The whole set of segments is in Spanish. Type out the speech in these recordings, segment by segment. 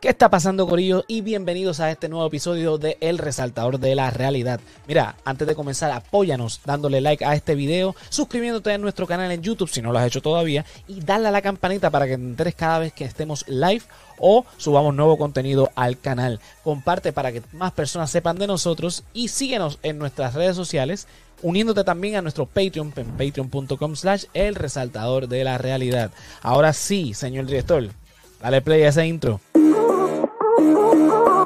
¿Qué está pasando, Corillo? Y bienvenidos a este nuevo episodio de El Resaltador de la Realidad. Mira, antes de comenzar, apóyanos dándole like a este video, suscribiéndote a nuestro canal en YouTube si no lo has hecho todavía y dale a la campanita para que te enteres cada vez que estemos live o subamos nuevo contenido al canal. Comparte para que más personas sepan de nosotros y síguenos en nuestras redes sociales uniéndote también a nuestro Patreon en patreon.com slash el resaltador de la realidad. Ahora sí, señor director, dale play a ese intro. Oh, oh, oh.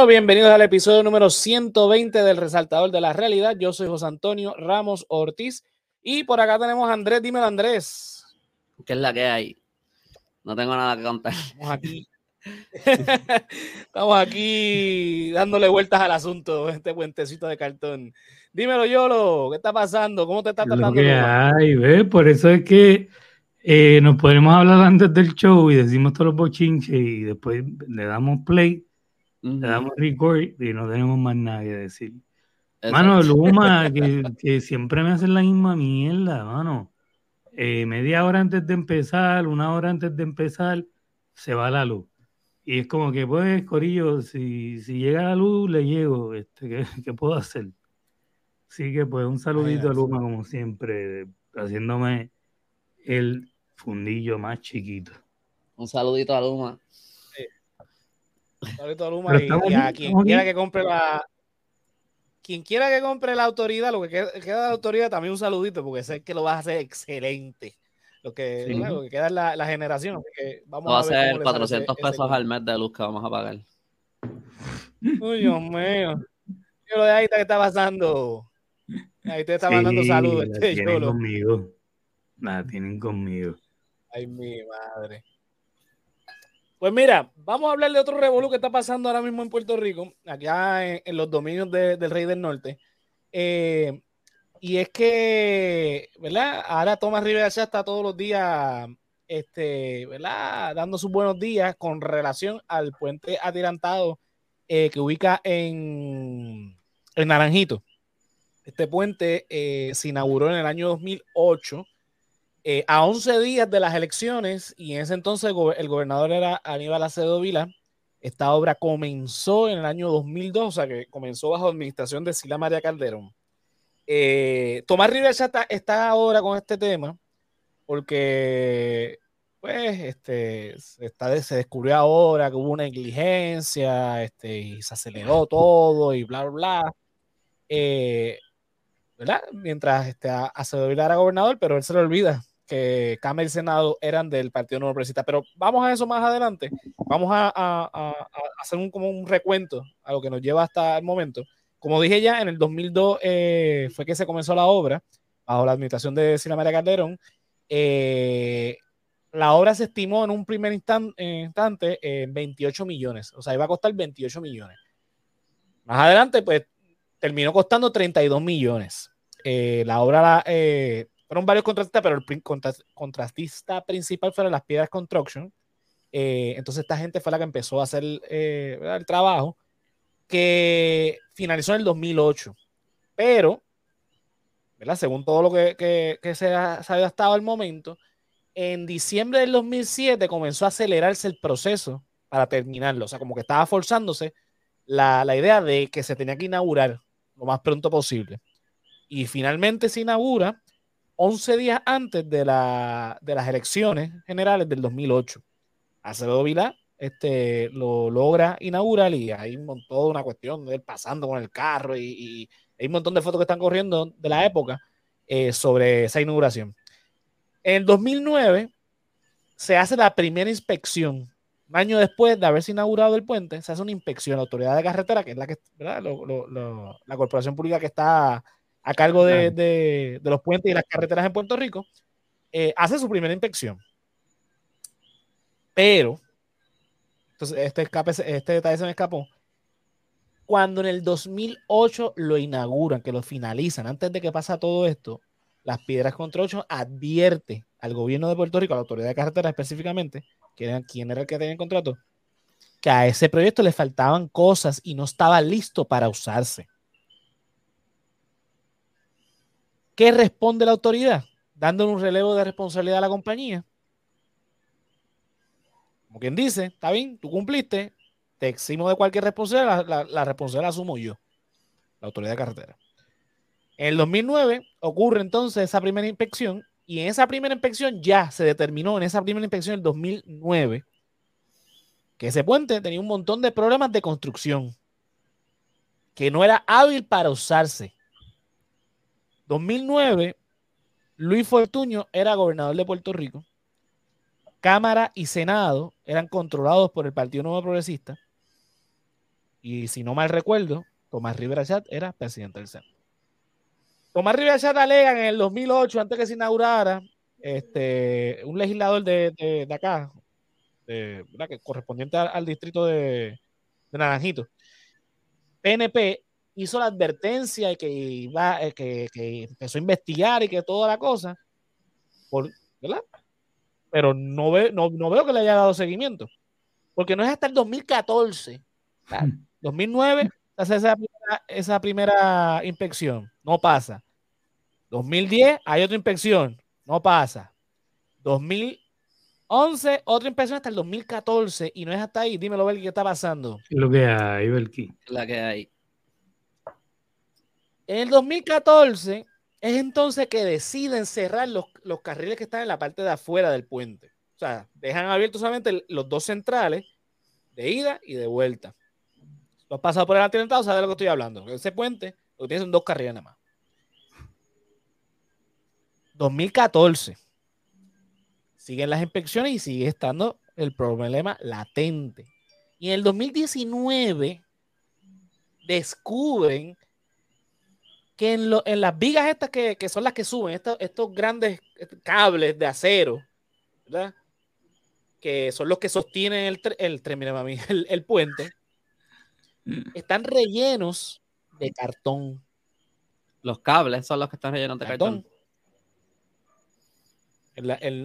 Bueno, bienvenidos al episodio número 120 del Resaltador de la Realidad. Yo soy José Antonio Ramos Ortiz y por acá tenemos a Andrés. Dímelo, Andrés. ¿Qué es la que hay? No tengo nada que contar. Estamos aquí. Estamos aquí dándole vueltas al asunto, este puentecito de cartón. Dímelo, Yolo, ¿qué está pasando? ¿Cómo te está tratando? Lo que hay, ¿ves? Por eso es que eh, nos podemos hablar antes del show y decimos todos los bochinches y después le damos play le damos record y no tenemos más nada que decir. Mano, Luma, que, que, siempre me hacen la misma mierda, mano. Eh, media hora antes de empezar, una hora antes de empezar, se va la luz. Y es como que, pues, Corillo, si, si llega la luz, le llego. Este, ¿qué, ¿Qué puedo hacer? Así que, pues, un saludito a Luma, como siempre, haciéndome el fundillo más chiquito. Un saludito a Luma. Saludito a Luma y, y, a quien quiera que compre la quien quiera que compre la autoridad, lo que queda, de la autoridad, también un saludito, porque sé que lo vas a hacer excelente. Lo que, sí. lo que queda es la, la generación. Que vamos va a, a ser 400 ese, pesos ese... al mes de luz que vamos a pagar. Uy, Dios mío. Yo lo de ahí ¿qué está pasando? Ahí te está sí, mandando saludos. La este, tienen conmigo. La tienen conmigo. Ay, mi madre. Pues mira, vamos a hablar de otro revolú que está pasando ahora mismo en Puerto Rico, allá en, los dominios de, del Rey del Norte. Eh, y es que, ¿verdad? Ahora Tomás Rivera está todos los días, este, ¿verdad? Dando sus buenos días con relación al puente atirantado eh, que ubica en, en Naranjito. Este puente eh, se inauguró en el año 2008 eh, a 11 días de las elecciones, y en ese entonces el, go el gobernador era Aníbal Acevedo Vila, esta obra comenzó en el año 2002, o sea que comenzó bajo administración de Sila María Calderón. Eh, Tomás Rivera ya está, ahora con este tema, porque pues este, se descubrió ahora que hubo una negligencia este, y se aceleró todo y bla, bla, bla. Eh, ¿verdad? Mientras este, Acevedo Vila era gobernador, pero él se le olvida que Cámara y Senado eran del Partido Nuevo Progresista. Pero vamos a eso más adelante. Vamos a, hacer un, como un recuento a lo que nos lleva hasta el momento. Como dije ya, en el 2002 eh, fue que se comenzó la obra, bajo la administración de María Calderón. Eh, la obra se estimó en un primer instan instante en 28 millones. O sea, iba a costar 28 millones. Más adelante, pues, terminó costando 32 millones. Eh, la obra eh, fueron varios contratistas, pero el contratista principal fue las Piedras Construction. Eh, entonces esta gente fue la que empezó a hacer eh, el trabajo que finalizó en el 2008. Pero, ¿verdad? según todo lo que, que, que se ha sabido hasta el momento, en diciembre del 2007 comenzó a acelerarse el proceso para terminarlo. O sea, como que estaba forzándose la, la idea de que se tenía que inaugurar lo más pronto posible. Y finalmente se inaugura 11 días antes de, la, de las elecciones generales del 2008. Acevedo Vilá este, lo logra inaugurar y hay un, toda una cuestión de él pasando con el carro y, y, hay un montón de fotos que están corriendo de la época eh, sobre esa inauguración. En el 2009 se hace la primera inspección un año después de haberse inaugurado el puente, se hace una inspección. La autoridad de carretera, que es la que, ¿verdad? la corporación pública que está a cargo de, los puentes y las carreteras en Puerto Rico, eh, hace su primera inspección. Pero, entonces este, escape, este detalle se me escapó. Cuando en el 2008 lo inauguran, que lo finalizan, antes de que pasa todo esto, las Piedras contra Ocho advierte al gobierno de Puerto Rico, a la autoridad de carretera específicamente, que era, quién era el que tenía el contrato, que a ese proyecto le faltaban cosas y no estaba listo para usarse. ¿Qué responde la autoridad? Dándole un relevo de responsabilidad a la compañía. Como quien dice, está bien, tú cumpliste, te eximo de cualquier responsabilidad, la, responsabilidad la asumo yo, la autoridad de carretera. En el 2009 ocurre entonces esa primera inspección y en esa primera inspección ya se determinó, en esa primera inspección del 2009, que ese puente tenía un montón de problemas de construcción, que no era hábil para usarse. 2009, Luis Fortuño era gobernador de Puerto Rico. Cámara y Senado eran controlados por el Partido Nuevo Progresista. Y si no mal recuerdo, Tomás Rivera Chat era presidente del Senado. Tomás Rivera Chat alega en el 2008, antes que se inaugurara, este, un legislador de, acá, de, que correspondiente al, distrito de, de Naranjito, PNP, hizo la advertencia y que, iba, eh, que, que, empezó a investigar y que toda la cosa, por, ¿verdad? Pero no, ve, no, no, veo que le haya dado seguimiento, porque no es hasta el 2014, 2009, hace esa primera, esa primera inspección, no pasa. 2010 hay otra inspección, no pasa. 2011, otra inspección hasta el 2014 y no es hasta ahí. Dímelo, Belki, ¿qué está pasando? Lo que hay, Belki. La que hay. En el 2014 es entonces que deciden cerrar los, carriles que están en la parte de afuera del puente. O sea, dejan abiertos solamente los dos centrales de ida y de vuelta. Tú has pasado por el atirantado, sabes de lo que estoy hablando. Ese puente lo que tiene son dos carriles nada más. 2014. Siguen las inspecciones y sigue estando el problema latente. Y en el 2019 descubren que en, las vigas estas que, son las que suben, estos, estos grandes cables de acero, ¿verdad? Que son los que sostienen el, el, el, el puente, están rellenos de cartón. Los cables son los que están rellenos de cartón.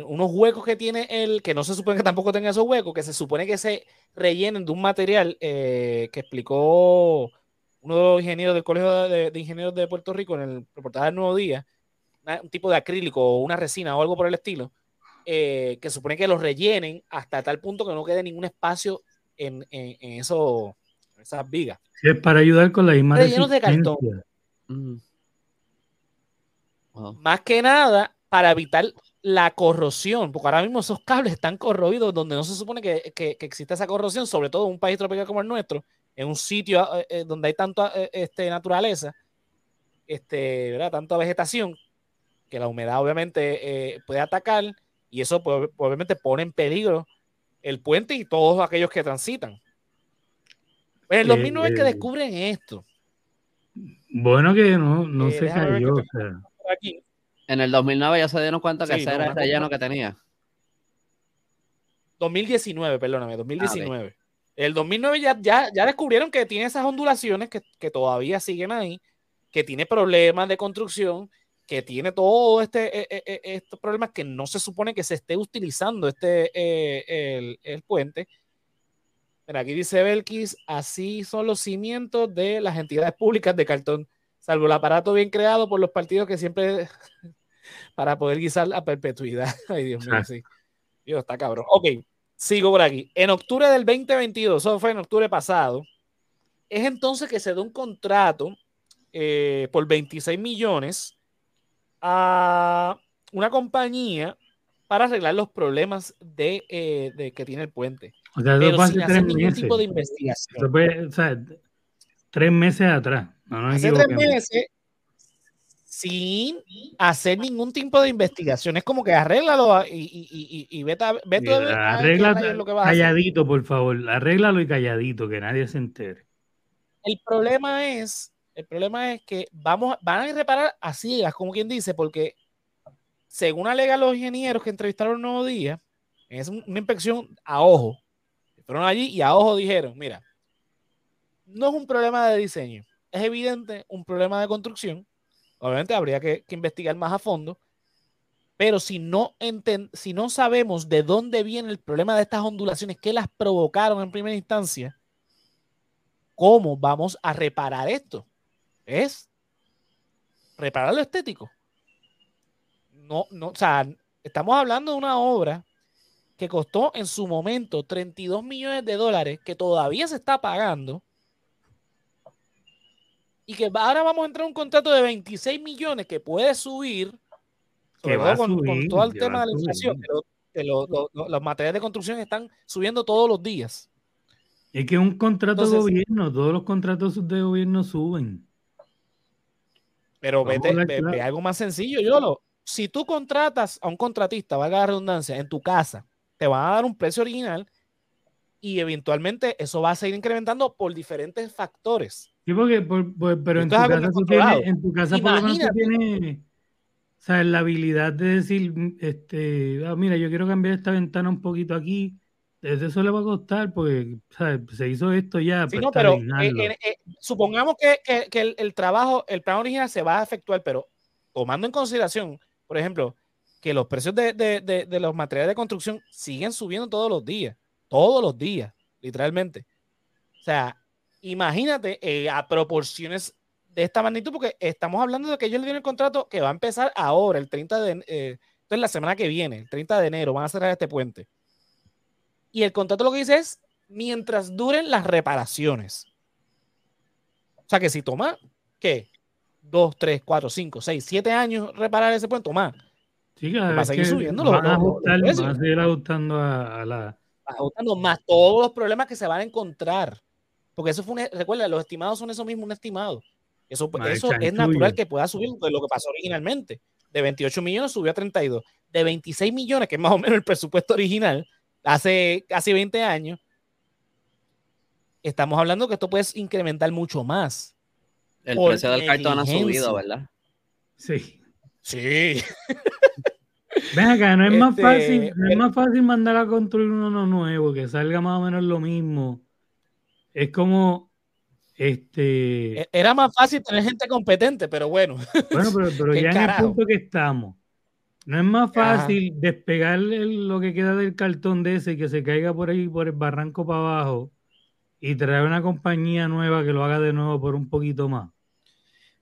unos huecos que tiene el, que no se supone que tampoco tenga esos huecos, que se supone que se rellenen de un material eh, que explicó uno de los ingenieros del Colegio de, Ingenieros de Puerto Rico en el reportaje del Nuevo Día, un tipo de acrílico o una resina o algo por el estilo, eh, que supone que los rellenen hasta tal punto que no quede ningún espacio en, eso, esas vigas. es para ayudar con la Rellenos de cartón. Mm. Más que nada para evitar la corrosión, porque ahora mismo esos cables están corroídos donde no se supone que, que, que exista esa corrosión, sobre todo en un país tropical como el nuestro, en un sitio eh, eh, donde hay tanta eh, este, naturaleza, este, ¿verdad? tanta vegetación, que la humedad obviamente puede atacar y eso pues, obviamente pone en peligro el puente y todos aquellos que transitan. En el 2009 es que descubren esto. Bueno que no, no se cayó. En el 2009 ya se dieron cuenta que ese era el relleno que tenía. 2019, perdóname, 2019. El 2009 ya, ya, ya descubrieron que tiene esas ondulaciones que, todavía siguen ahí, que tiene problemas de construcción, que tiene todo este, e, e, e, estos problemas que no se supone que se esté utilizando este, eh, el, puente. Mira, aquí dice Belkis, así son los cimientos de las entidades públicas de cartón, salvo el aparato bien creado por los partidos que siempre para poder guisar la perpetuidad. Ay, Dios mío, sí. Dios, está cabrón. Ok, Sigo por aquí. En octubre del 2022, eso fue en octubre pasado, es entonces que se da un contrato eh, por 26 millones a una compañía para arreglar los problemas de, eh, que tiene el puente. O sea, Pero sin hacer ningún tipo de investigación. o sea, tres meses atrás. No, Hace tres meses sin hacer ningún tipo de investigación. Es como que arréglalo y, y, y, vete, a, vete lo que va calladito, por favor. Arréglalo y calladito, que nadie se entere. El problema es, el problema es que vamos, van a reparar a ciegas, como quien dice, porque según alegan los ingenieros que entrevistaron el nuevo día, es una inspección a ojo. Fueron allí y a ojo dijeron, mira, no es un problema de diseño, es evidente un problema de construcción Obviamente habría que, investigar más a fondo, pero si no, si no sabemos de dónde viene el problema de estas ondulaciones, qué las provocaron en primera instancia, ¿cómo vamos a reparar esto? Es reparar lo estético. No, no, o sea, estamos hablando de una obra que costó en su momento 32 millones de dólares, que todavía se está pagando, y que ahora vamos a entrar en un contrato de 26 millones que puede subir, que va con, todo el tema de la inflación, pero los materiales de construcción están subiendo todos los días. Es que un contrato de gobierno, todos los contratos de gobierno suben. Pero vete, ve, algo más sencillo, yo lo. Si tú contratas a un contratista, valga la redundancia, en tu casa, te van a dar un precio original y eventualmente eso va a seguir incrementando por diferentes factores. Sí, porque, pero en tu, casa tú tienes, en tu casa por lo menos tú tienes la habilidad de decir, este, ah, mira, yo quiero cambiar esta ventana un poquito aquí, eso le va a costar porque se hizo esto ya. Sí, no, pero eh, eh, supongamos que, el, trabajo, el plan original se va a efectuar, pero tomando en consideración, por ejemplo, que los precios de, de los materiales de construcción siguen subiendo todos los días, todos los días, literalmente. O sea, imagínate eh, a proporciones de esta magnitud, porque estamos hablando de que ellos le dieron el contrato que va a empezar ahora, el 30 de, eh, entonces la semana que viene, el 30 de enero, van a cerrar este puente. Y el contrato lo que dice es, mientras duren las reparaciones. O sea que si toma, ¿qué? Dos, tres, cuatro, cinco, seis, siete años reparar ese puente, toma. Sí, va a seguir subiendo. Van, a, a seguir ajustando a, la... Ajustando más todos los problemas que se van a encontrar. Porque eso fue un, recuerda, los estimados son eso mismo, un estimado. Eso, eso es natural que pueda subir de lo que pasó originalmente. De 28 millones subió a 32. De 26 millones, que es más o menos el presupuesto original, hace casi 20 años, estamos hablando que esto puede incrementar mucho más. El precio del cartón ha subido, ¿verdad? Sí. Sí. Ven acá, no es, más este, fácil, no es más fácil mandar a construir uno nuevo, que salga más o menos lo mismo es como este. E-, era más fácil tener gente competente, pero bueno. Bueno, pero, ya en el punto que estamos. No es más fácil despegar lo que queda del cartón de ese y que se caiga por ahí, por el barranco para abajo, y traer una compañía nueva que lo haga de nuevo por un poquito más.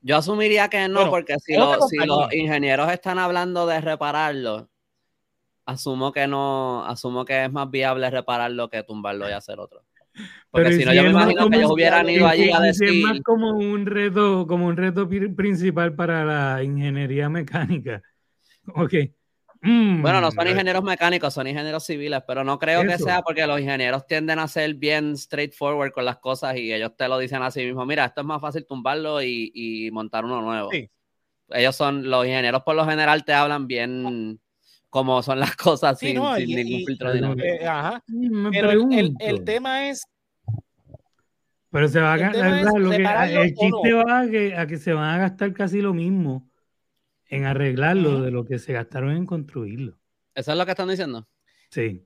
Yo asumiría que no, porque si, si, los ingenieros están hablando de repararlo, asumo que no, asumo que es más viable repararlo que tumbarlo y hacer otro. Porque si no, yo me imagino que ellos hubieran ido allí a decir. Es más como un reto, como un reto principal para la ingeniería mecánica. Ok. Mm, bueno, no son ingenieros mecánicos, son ingenieros civiles, pero no creo que sea porque los ingenieros tienden a ser bien straightforward con las cosas y ellos te lo dicen así mismo. Mira, esto es más fácil tumbarlo y, montar uno nuevo. Ellos son, los ingenieros por lo general te hablan bien como son las cosas sin, ningún filtro de eh, ajá. Pero el, el, tema es. Pero se va a gastar. El chiste va a que, a que, se van a gastar casi lo mismo en arreglarlo de lo que se gastaron en construirlo. ¿Eso es lo que están diciendo? Sí.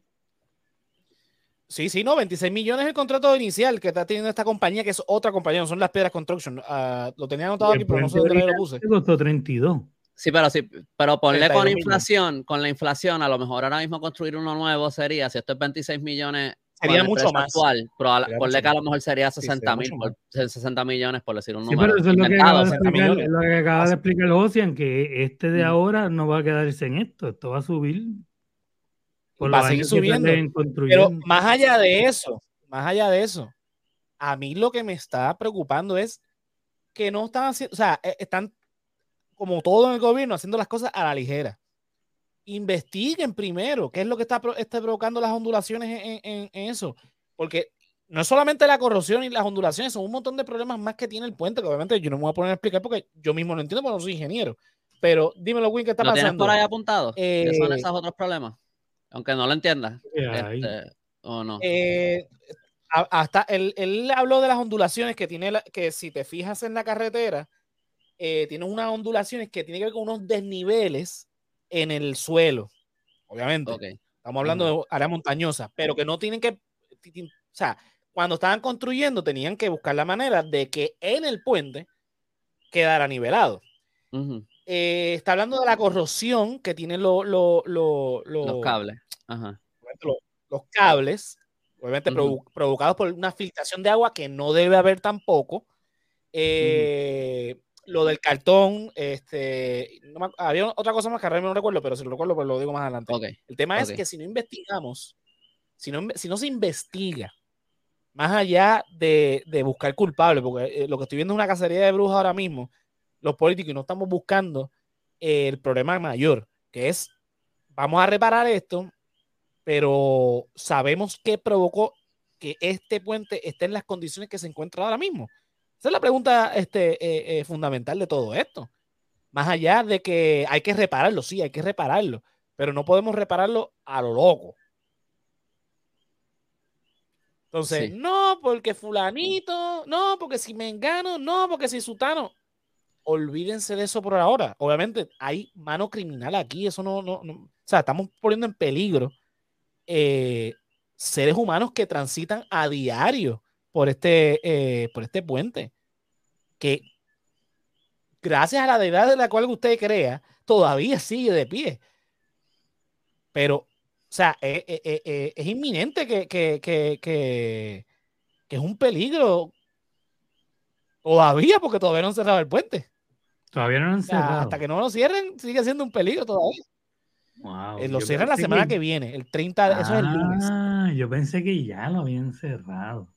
Sí, sí, no, 26 millones es el contrato inicial que está teniendo esta compañía, que es otra compañía, no son las Piedras Construction. Uh, lo tenía anotado aquí, pero no sé dónde lo puse. Costó 32. Sí, pero sí, pero ponle con inflación, con la inflación, a lo mejor ahora mismo construir uno nuevo sería, si esto es 26 millones, sería mucho más. Actual, ponle que a lo mejor sería 60 mil, 60 millones por decir un número. Sí, pero eso es lo que, acaba de explicar, lo que acaba de explicar Ocean, que este de mm. ahora no va a quedarse en esto, esto va a subir. va a seguir subiendo. Pero más allá de eso, más allá de eso, a mí lo que me está preocupando es que no están haciendo, o sea, e, están como todo en el gobierno, haciendo las cosas a la ligera. Investiguen primero qué es lo que está, provocando las ondulaciones en, eso. Porque no es solamente la corrosión y las ondulaciones, son un montón de problemas más que tiene el puente, que obviamente yo no me voy a poner a explicar porque yo mismo no entiendo porque no soy ingeniero. Pero dímelo, Win, ¿qué está ¿Lo pasando? tienes por ahí apuntado? ¿Qué son Eh, esos otros problemas? Aunque no lo entiendas. Este, o no. Eh, hasta él, él habló de las ondulaciones que tiene, la- que si te fijas en la carretera, eh, tiene unas ondulaciones que tienen que ver con unos desniveles en el suelo, obviamente. Estamos hablando de área montañosa, pero que no tienen que, o sea, cuando estaban construyendo tenían que buscar la manera de que en el puente quedara nivelado. Eh, está hablando de la corrosión que tienen lo- lo- lo- lo- Los cables. Ajá. los cables, obviamente provo- provocados por una filtración de agua que no debe haber tampoco. Eh, Lo del cartón, este, no me- había otra cosa más que mismo no recuerdo, pero si lo recuerdo, pues lo digo más adelante. El tema es que si no investigamos, si no, si no se investiga, más allá de, de buscar culpables, porque eh, lo que estoy viendo es una cacería de brujas ahora mismo, los políticos, y no estamos buscando eh, el problema mayor, que es, vamos a reparar esto, pero sabemos qué provocó que este puente esté en las condiciones que se encuentra ahora mismo. Esa es la pregunta este, eh, eh, fundamental de todo esto. Más allá de que hay que repararlo, sí, hay que repararlo, pero no podemos repararlo a lo loco. Entonces, Sí. no, porque fulanito, no, porque si me engano, no, porque si sutano. Olvídense de eso por ahora. Obviamente hay mano criminal aquí, eso no, no, no- o sea, estamos poniendo en peligro eh, seres humanos que transitan a diario por este, eh, por este puente, que gracias a la deidad de la cual usted crea, todavía sigue de pie. Pero, o sea, eh, eh, es inminente que, que, que, que, es un peligro todavía, porque todavía no han cerrado el puente. Todavía no lo han O sea, cerrado. hasta que no lo cierren, sigue siendo un peligro todavía. Wow, Eh, lo cierran la semana que viene, el 30, eso es el lunes. Ah, yo pensé que ya lo habían cerrado.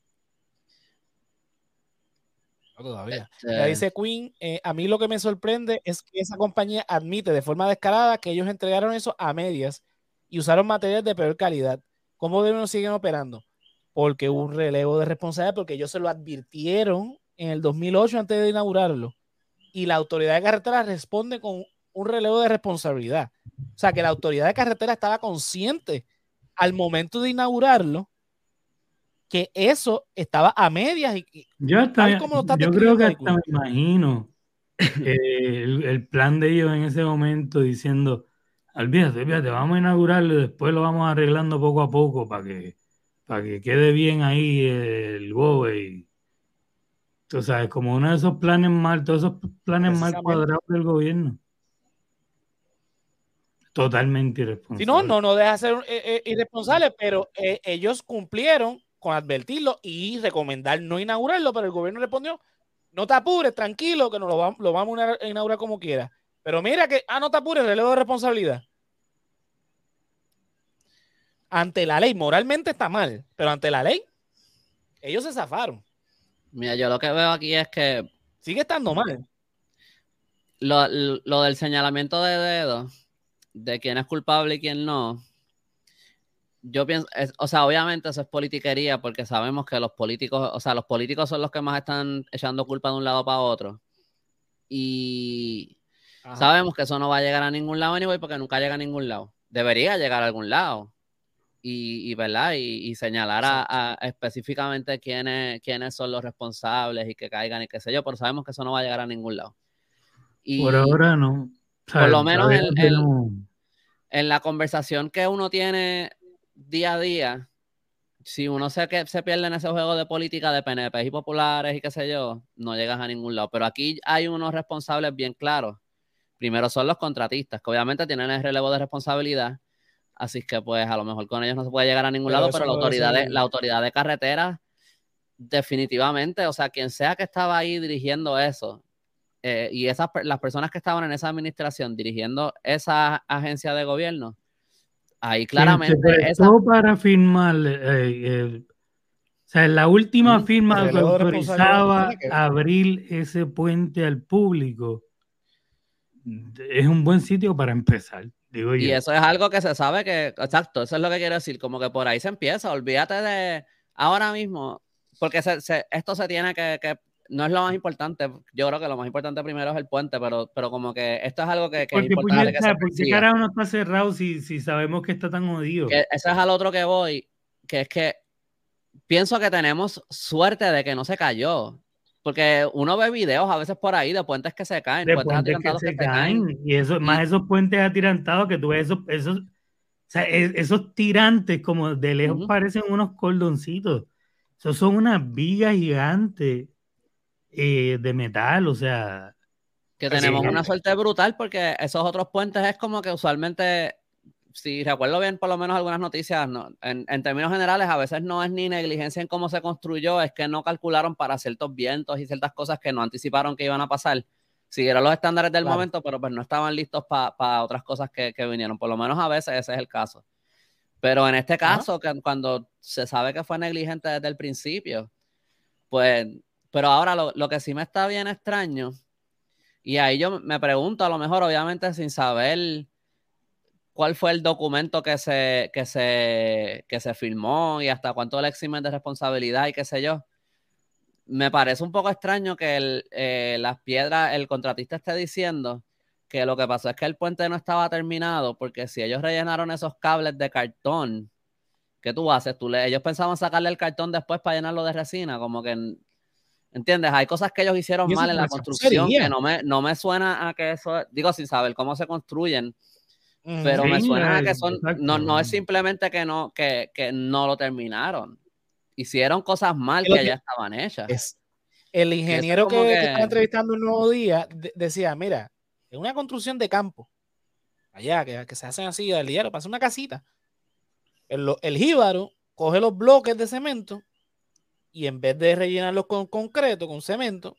Todavía. Ya dice Queen, eh, a mí lo que me sorprende es que esa compañía admite de forma descarada que ellos entregaron eso a medias y usaron materiales de peor calidad. ¿Cómo de no siguen operando? Porque hubo un relevo de responsabilidad, porque ellos se lo advirtieron en el 2008 antes de inaugurarlo. Y la autoridad de carretera responde con un relevo de responsabilidad. O sea, que la autoridad de carretera estaba consciente al momento de inaugurarlo que eso estaba a medias y, y Yo, hasta, Tal como yo creo que hasta me imagino eh, el, el plan de ellos en ese momento diciendo, olvídate, olvídate, vamos a inaugurarlo y después lo vamos arreglando poco a poco para que, para que quede bien ahí el GOBE. Y, tú sabes, como uno de esos planes mal, todos esos planes mal cuadrados del gobierno. Totalmente irresponsable. Si no, no, no deja de ser eh, eh, irresponsable, pero eh, ellos cumplieron con advertirlo y recomendar no inaugurarlo, pero el gobierno respondió, no te apures, tranquilo, que nos lo, vam- lo vamos a ina- inaugurar como quiera. Pero mira que, ah, no te apures, relevo de responsabilidad. Ante la ley, moralmente está mal, pero ante la ley, ellos se zafaron. Mira, yo lo que veo aquí es que Sigue estando mal. lo, lo del señalamiento de dedos, de quién es culpable y quién no, yo pienso, es- o sea, obviamente eso es politiquería porque sabemos que los políticos, o sea, los políticos son los que más están echando culpa de un lado para otro. Y Ajá. sabemos que eso no va a llegar a ningún lado anyway porque nunca llega a ningún lado. Debería llegar a algún lado. Y, y, ¿verdad? Y, y señalar a, a específicamente quiénes, quiénes son los responsables y que caigan y qué sé yo, pero sabemos que eso no va a llegar a ningún lado. Y, Por ahora no. Por lo menos no en la conversación que uno tiene día a día, si uno se, que, se pierde en ese juego de política de PNP y populares y qué sé yo, no llegas a ningún lado. Pero aquí hay unos responsables bien claros. Primero son los contratistas, que obviamente tienen el relevo de responsabilidad. Así que pues a lo mejor con ellos no se puede llegar a ningún Pero lado, pero la autoridad, de, la autoridad de carretera definitivamente, o sea, quien sea que estaba ahí dirigiendo eso, eh, y esas las personas que estaban en esa administración dirigiendo esa agencia de gobierno, ahí claramente esa, para firmar, eh, eh, o sea, la última Ujú. firma que autorizaba abrir ese puente al público es un buen sitio para empezar, digo y yo. eso es algo que se sabe que, exacto, eso es lo que quiero decir, como que por ahí se empieza, olvídate de, ahora mismo, porque esto se tiene que, no es lo más importante. Yo creo que lo más importante primero es el puente, pero, pero como que esto es algo que, que es importante. que ¿Por qué carajo no está cerrado si, si sabemos que está tan jodido? ese es al otro que voy, que es que pienso que tenemos suerte de que no se cayó. Porque uno ve videos a veces por ahí de puentes que se caen, de puentes, que, se, caen. Y eso, más esos puentes atirantados que tú ves, esos, esos, o sea, esos tirantes como de lejos parecen unos cordoncitos. Esos son unas vigas gigantes eh, de metal, o sea. Que tenemos una suerte brutal porque esos otros puentes es como que usualmente, si recuerdo bien, por lo menos algunas noticias, no, en, términos generales, a veces no es ni negligencia en cómo se construyó, es que no calcularon para ciertos vientos y ciertas cosas que no anticiparon que iban a pasar. Siguieron los estándares del momento, pero pues no estaban listos para otras cosas que, que, vinieron. Por lo menos a veces ese es el caso. Pero en este caso, que, cuando se sabe que fue negligente desde el principio, pues pero ahora lo, que sí me está bien extraño, y ahí yo me pregunto, a lo mejor, obviamente, sin saber cuál fue el documento que se, que se, que se firmó y hasta cuánto le eximen de responsabilidad y qué sé yo. Me parece un poco extraño que el, eh, las piedras, el contratista esté diciendo que lo que pasó es que el puente no estaba terminado, porque si ellos rellenaron esos cables de cartón, ¿qué tú haces? Tú ellos pensaban sacarle el cartón después para llenarlo de resina, como que ¿Entiendes? Hay cosas que ellos hicieron mal en la construcción que no me, no me suena a que eso, digo sin saber cómo se construyen, pero me suena a que son, no, no es simplemente que no, que, que no lo terminaron. Hicieron cosas mal que, ya estaban hechas. el ingeniero que, estaba entrevistando un nuevo día decía, mira, es una construcción de campo, allá, que, que se hacen así al diario, pasa una casita. El, el jíbaro coge los bloques de cemento y en vez de rellenarlos con concreto, con cemento,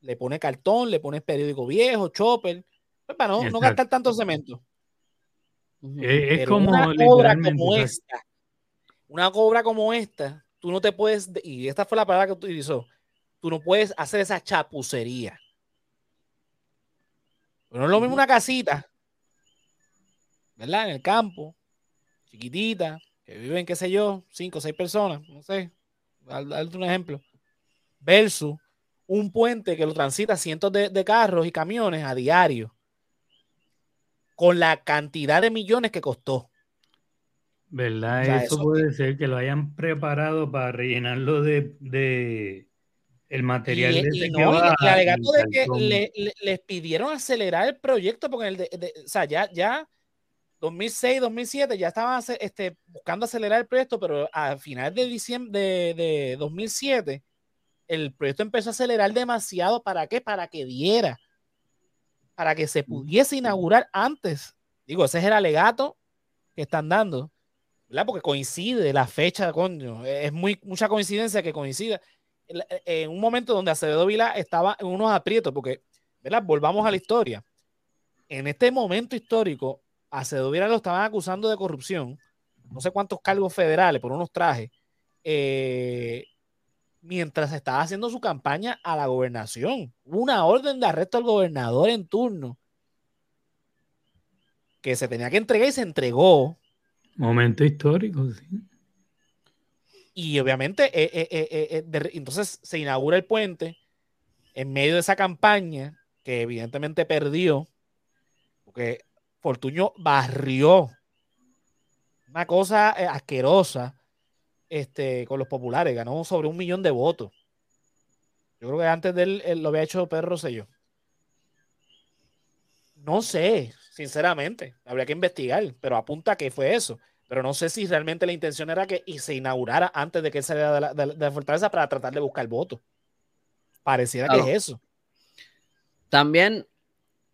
le pone cartón, le pone periódico viejo, chopper, pues, para no, gastar tanto cemento. Es, como una obra como esta, una obra como esta, tú no te puedes, y esta fue la palabra que utilizó, tú no puedes hacer esa chapucería. Pero no es lo mismo una casita, ¿verdad? En el campo, chiquitita, que viven, qué sé yo, cinco o seis personas, no sé, darte un ejemplo, versus un puente que lo transita cientos de, carros y camiones a diario, con la cantidad de millones que costó. ¿Verdad? eso, puede ser que lo hayan preparado para rellenarlo de, el material de y de que les pidieron acelerar el proyecto porque el o sea, ya, ya 2006, 2007 ya estaban este, buscando acelerar el proyecto, pero a finales de diciembre de, 2007 el proyecto empezó a acelerar demasiado. ¿Para qué? Para que diera, para que se pudiese inaugurar antes. Digo, ese es el alegato que están dando, ¿verdad? Porque coincide la fecha, coño. Es muy, mucha coincidencia que coincida en un momento donde Acevedo Vila estaba en unos aprietos, porque, ¿verdad? Volvamos a la historia. En este momento histórico, a Cedovira lo estaban acusando de corrupción, no sé cuántos cargos federales por unos trajes, eh, mientras estaba haciendo su campaña a la gobernación. Una orden de arresto al gobernador en turno que se tenía que entregar y se entregó. Momento histórico, sí. Y obviamente, eh, eh, entonces se inaugura el puente en medio de esa campaña que evidentemente perdió, porque Fortuño barrió una cosa eh, asquerosa este, con los populares, ganó sobre un millón de votos. Yo creo que antes de él, lo había hecho Pedro Rosselló. No sé, sinceramente, habría que investigar, pero apunta que fue eso. Pero no sé si realmente la intención era que y se inaugurara antes de que él saliera de la, fortaleza para tratar de buscar voto. Pareciera que es eso. También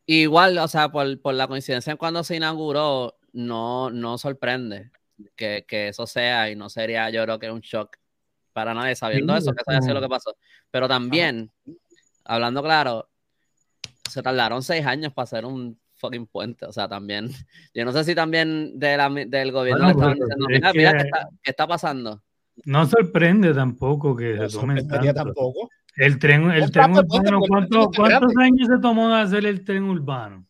Igual, o sea, por, la coincidencia en cuando se inauguró, no, no sorprende que, eso sea y no sería, yo creo que un shock para nadie sabiendo eso, que sabía lo que pasó. Pero también, hablando claro, se tardaron seis años para hacer un fucking puente. O sea, también, yo no sé si también del gobierno estaban diciendo, mira, mira, ¿qué está, ¿qué está, pasando? No sorprende tampoco que no se tampoco. El tren, el tren urbano, ¿cuántos años se tomó hacer el tren urbano?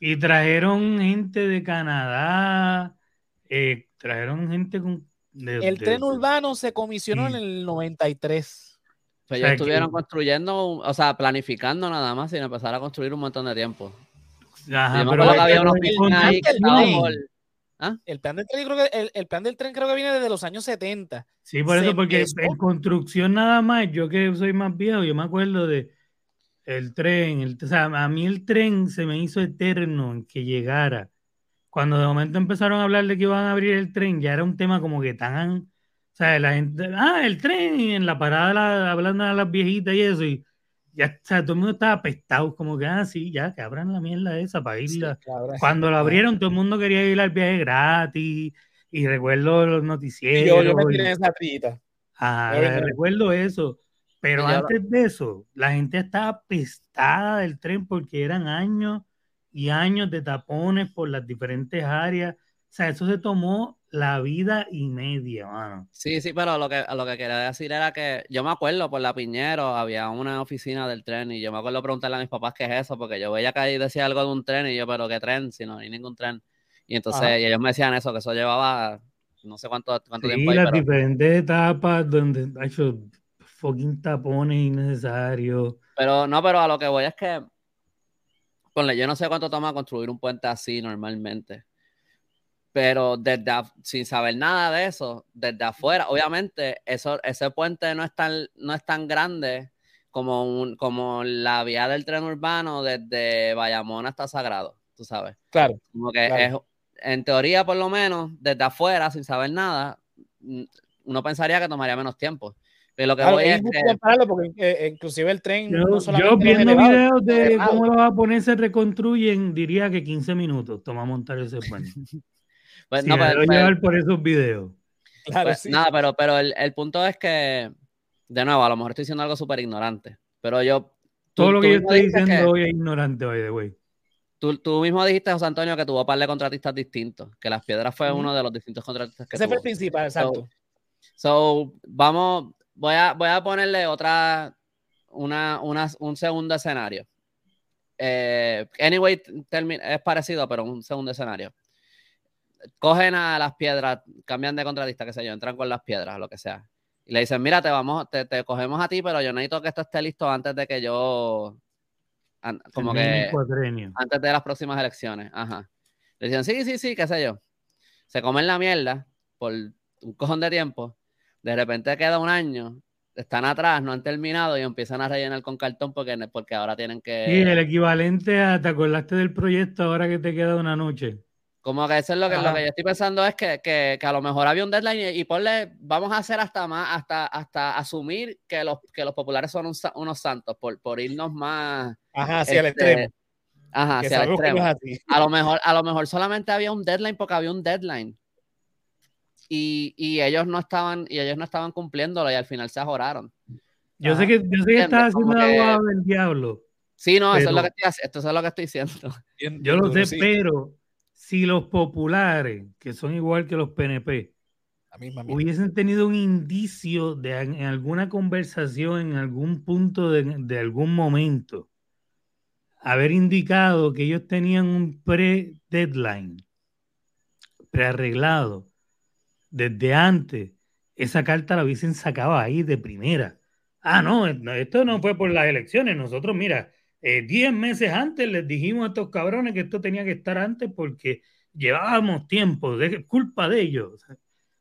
Y trajeron gente de Canadá, eh, trajeron gente con el tren urbano se comisionó en el 93. Pues ellos estuvieron construyendo, o sea, planificando nada más sin empezar a construir un montón de tiempo. Ajá, pero había unos ahí que ¿Ah? El plan del tren creo que el, plan del tren creo que viene desde los años 70. Sí, por eso, porque en construcción nada más, yo que soy más viejo, yo me acuerdo de el tren, el, o sea, a mí el tren se me hizo eterno en que llegara. Cuando de momento empezaron a hablar de que iban a abrir el tren, ya era un tema como que tan, o sea, la gente, ah, el tren, en la parada hablando a las viejitas y eso, y ya, o sea, todo el mundo estaba apestado, como que, ah, sí, ya, que abran la mierda esa para irla. Cuando lo abrieron, todo el mundo quería ir al viaje gratis, y recuerdo los noticieros. yo, me tiré esa trita. Ah, recuerdo eso. Pero antes de eso, la gente estaba apestada del tren porque eran años y años de tapones por las diferentes áreas. O sea, eso se tomó la vida y media, mano. Sí, sí, pero lo que, lo que quería decir era que yo me acuerdo por la Piñero, había una oficina del tren y yo me acuerdo preguntarle a mis papás qué es eso, porque yo veía que ahí decía algo de un tren y yo, pero ¿qué tren? Si no hay ningún tren. Y entonces ellos me decían eso, que eso llevaba no sé cuánto, cuánto sí, tiempo. las diferentes etapas donde ha hecho fucking tapones innecesarios. Pero no, pero a lo que voy es que, ponle, yo no sé cuánto toma construir un puente así normalmente pero desde sin saber nada de eso, desde afuera, obviamente eso, ese puente no es tan, no es tan grande como, un, como la vía del tren urbano desde Bayamón hasta Sagrado, tú sabes. Claro. Como que es, en teoría, por lo menos, desde afuera, sin saber nada, mm, uno pensaría que tomaría menos tiempo. Pero lo que voy es, porque eh, inclusive el tren yo, yo viendo videos de cómo los japoneses se reconstruyen diría que 15 minutos toma montar ese puente Pues, no, pero, llevar por esos videos. Claro, pues, Nada, pero, pero el, el, punto es que, de nuevo, a lo mejor estoy diciendo algo súper ignorante, pero yo... Todo lo que yo estoy diciendo hoy es ignorante, by the way. Tú, tú, mismo dijiste, José Antonio, que tuvo par de contratistas distintos, que Las Piedras fue uno de los distintos contratistas que Ese fue el principal, exacto. So, vamos, voy a, voy a ponerle otra, una, una, un segundo escenario. Eh, anyway, es parecido, pero un segundo escenario cogen a las piedras, cambian de contratista, qué sé yo, entran con las piedras, lo que sea. Y le dicen, mira, te vamos, te, te cogemos a ti, pero yo necesito que esto esté listo antes de que yo, como que, antes de las próximas elecciones. Ajá. Le dicen, sí, sí, sí, qué sé yo. Se comen la mierda por un cojón de tiempo. De repente queda un año, están atrás, no han terminado y empiezan a rellenar con cartón porque, porque ahora tienen que... Sí, el equivalente a, ¿te acordaste del proyecto ahora que te queda una noche? Como que eso es lo que, lo que yo estoy pensando es que, que, que, a lo mejor había un deadline y, ponle, vamos a hacer hasta más, hasta, hasta asumir que los, que los populares son unos santos por, por irnos más. Ajá, hacia el este, extremo. Ajá, hacia el extremo. A lo, mejor, a lo mejor solamente había un deadline porque había un deadline. Y, y ellos no estaban, y ellos no estaban cumpliéndolo y al final se ajoraron. Yo sé que, yo sé que estás haciendo algo del diablo. Sí, no, eso es lo que estoy, esto es lo que estoy diciendo. Yo lo sé, pero si los populares, que son igual que los PNP, hubiesen tenido un indicio de en alguna conversación, en algún punto de, algún momento, haber indicado que ellos tenían un pre-deadline, prearreglado, desde antes, esa carta la hubiesen sacado ahí de primera. Ah, no, esto no fue por las elecciones. Nosotros, mira, eh, diez meses antes les dijimos a estos cabrones que esto tenía que estar antes porque llevábamos tiempo, de, culpa de ellos. O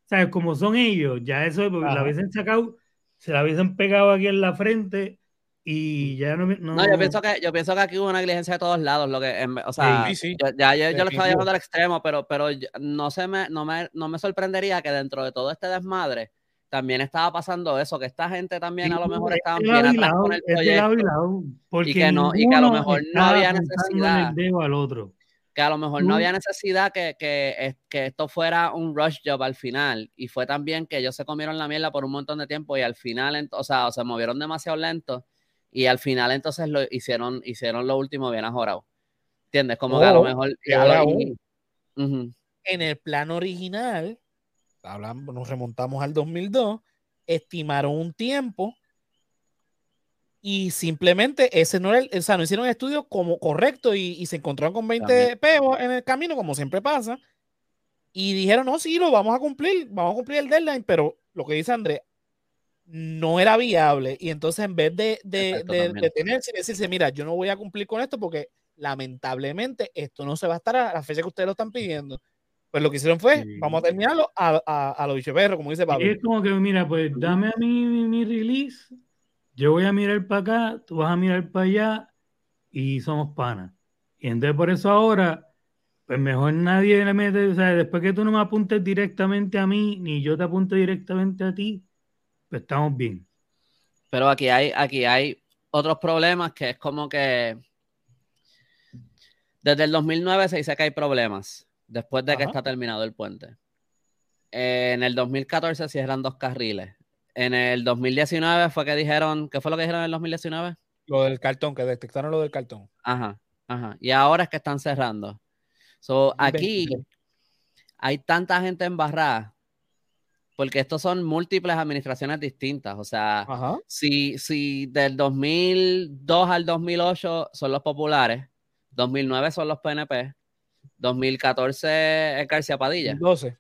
sea, como son ellos, ya eso la hubiesen sacado, se la hubiesen pegado aquí en la frente y ya no, no... yo, pienso que, yo pienso que aquí hubo una negligencia de todos lados, lo que, o sea, ya yo, lo estaba llevando al extremo, pero, pero no, se me, no, me, no me sorprendería que dentro de todo este desmadre también estaba pasando eso, que esta gente también a lo mejor estaban bien atrás con el proyecto. y, que no, y que a lo mejor no había necesidad. Al otro. Que a lo mejor no había necesidad que, que, que, esto fuera un rush job al final. Y fue también que ellos se comieron la mierda por un montón de tiempo y al final, o sea, o se movieron demasiado lento y al final entonces lo hicieron, hicieron lo último bien ajorado. ¿Entiendes? Como que a lo mejor... En el plan original, hablamos, nos remontamos al 2002, estimaron un tiempo y simplemente ese no era o sea, no hicieron el estudio como correcto y, se encontraron con 20 peos en el camino, como siempre pasa. Y dijeron, no, sí, lo vamos a cumplir, vamos a cumplir el deadline, pero lo que dice Andrés, no era viable. Y entonces en vez de, de, de, detenerse y decirse, mira, yo no voy a cumplir con esto porque lamentablemente esto no se va a estar a la fecha que ustedes lo están pidiendo. Pues lo que hicieron fue, vamos a terminarlo a, a, a lo dicho perro, como dice Pablo. es como que, mira, pues dame a mí mi, release, yo voy a mirar para acá, tú vas a mirar para allá y somos panas. Y entonces por eso ahora pues mejor nadie le mete, o sea, después que tú no me apuntes directamente a mí, ni yo te apunte directamente a ti, pues estamos bien. Pero aquí hay, aquí hay otros problemas que es como que desde el 2009 se dice que hay problemas, después de que está terminado el puente. En el 2014 cierran dos carriles. En el 2019 fue que dijeron, ¿qué fue lo que dijeron en el 2019? Lo del cartón, que detectaron lo del cartón. Ajá, ajá. Y ahora es que están cerrando. So, aquí hay tanta gente embarrada porque estos son múltiples administraciones distintas. O sea, si, si del 2002 al 2008 son los populares, 2009 son los PNP, 2014 es García Padilla. 2012.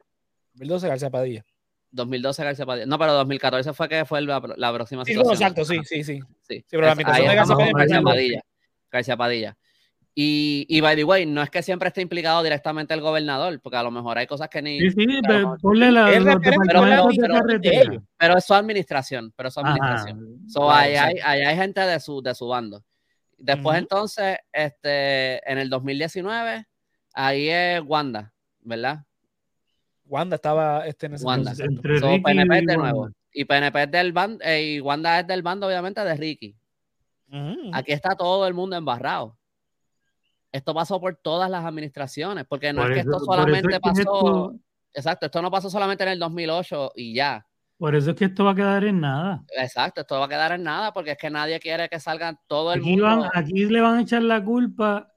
2012 García Padilla. 2012 García Padilla. No, pero 2014 fue que fue la, próxima sí, exacto, sí, sí, sí. Sí, pero la administración de García Padilla. García Padilla. Y, y, by the way, no es que siempre esté implicado directamente el gobernador, porque a lo mejor hay cosas que ni. Sí, sí, pero, ponle la. Pero, pero, pero, es su administración, pero es su administración. So, ahí, hay, hay, gente de su, de su bando. Después, entonces, este, en el 2019, ahí es Wanda, ¿verdad? Wanda estaba este, en ese Wanda. Entre so, PNP de nuevo. Y PNP es del bando, eh, y Wanda es del bando, obviamente, de Ricky. Aquí está todo el mundo embarrado esto pasó por todas las administraciones, porque no es que esto solamente pasó, exacto, esto no pasó solamente en el 2008 y ya. Por eso es que esto va a quedar en nada. Exacto, esto va a quedar en nada porque es que nadie quiere que salgan todo el mundo. aquí le van a echar la culpa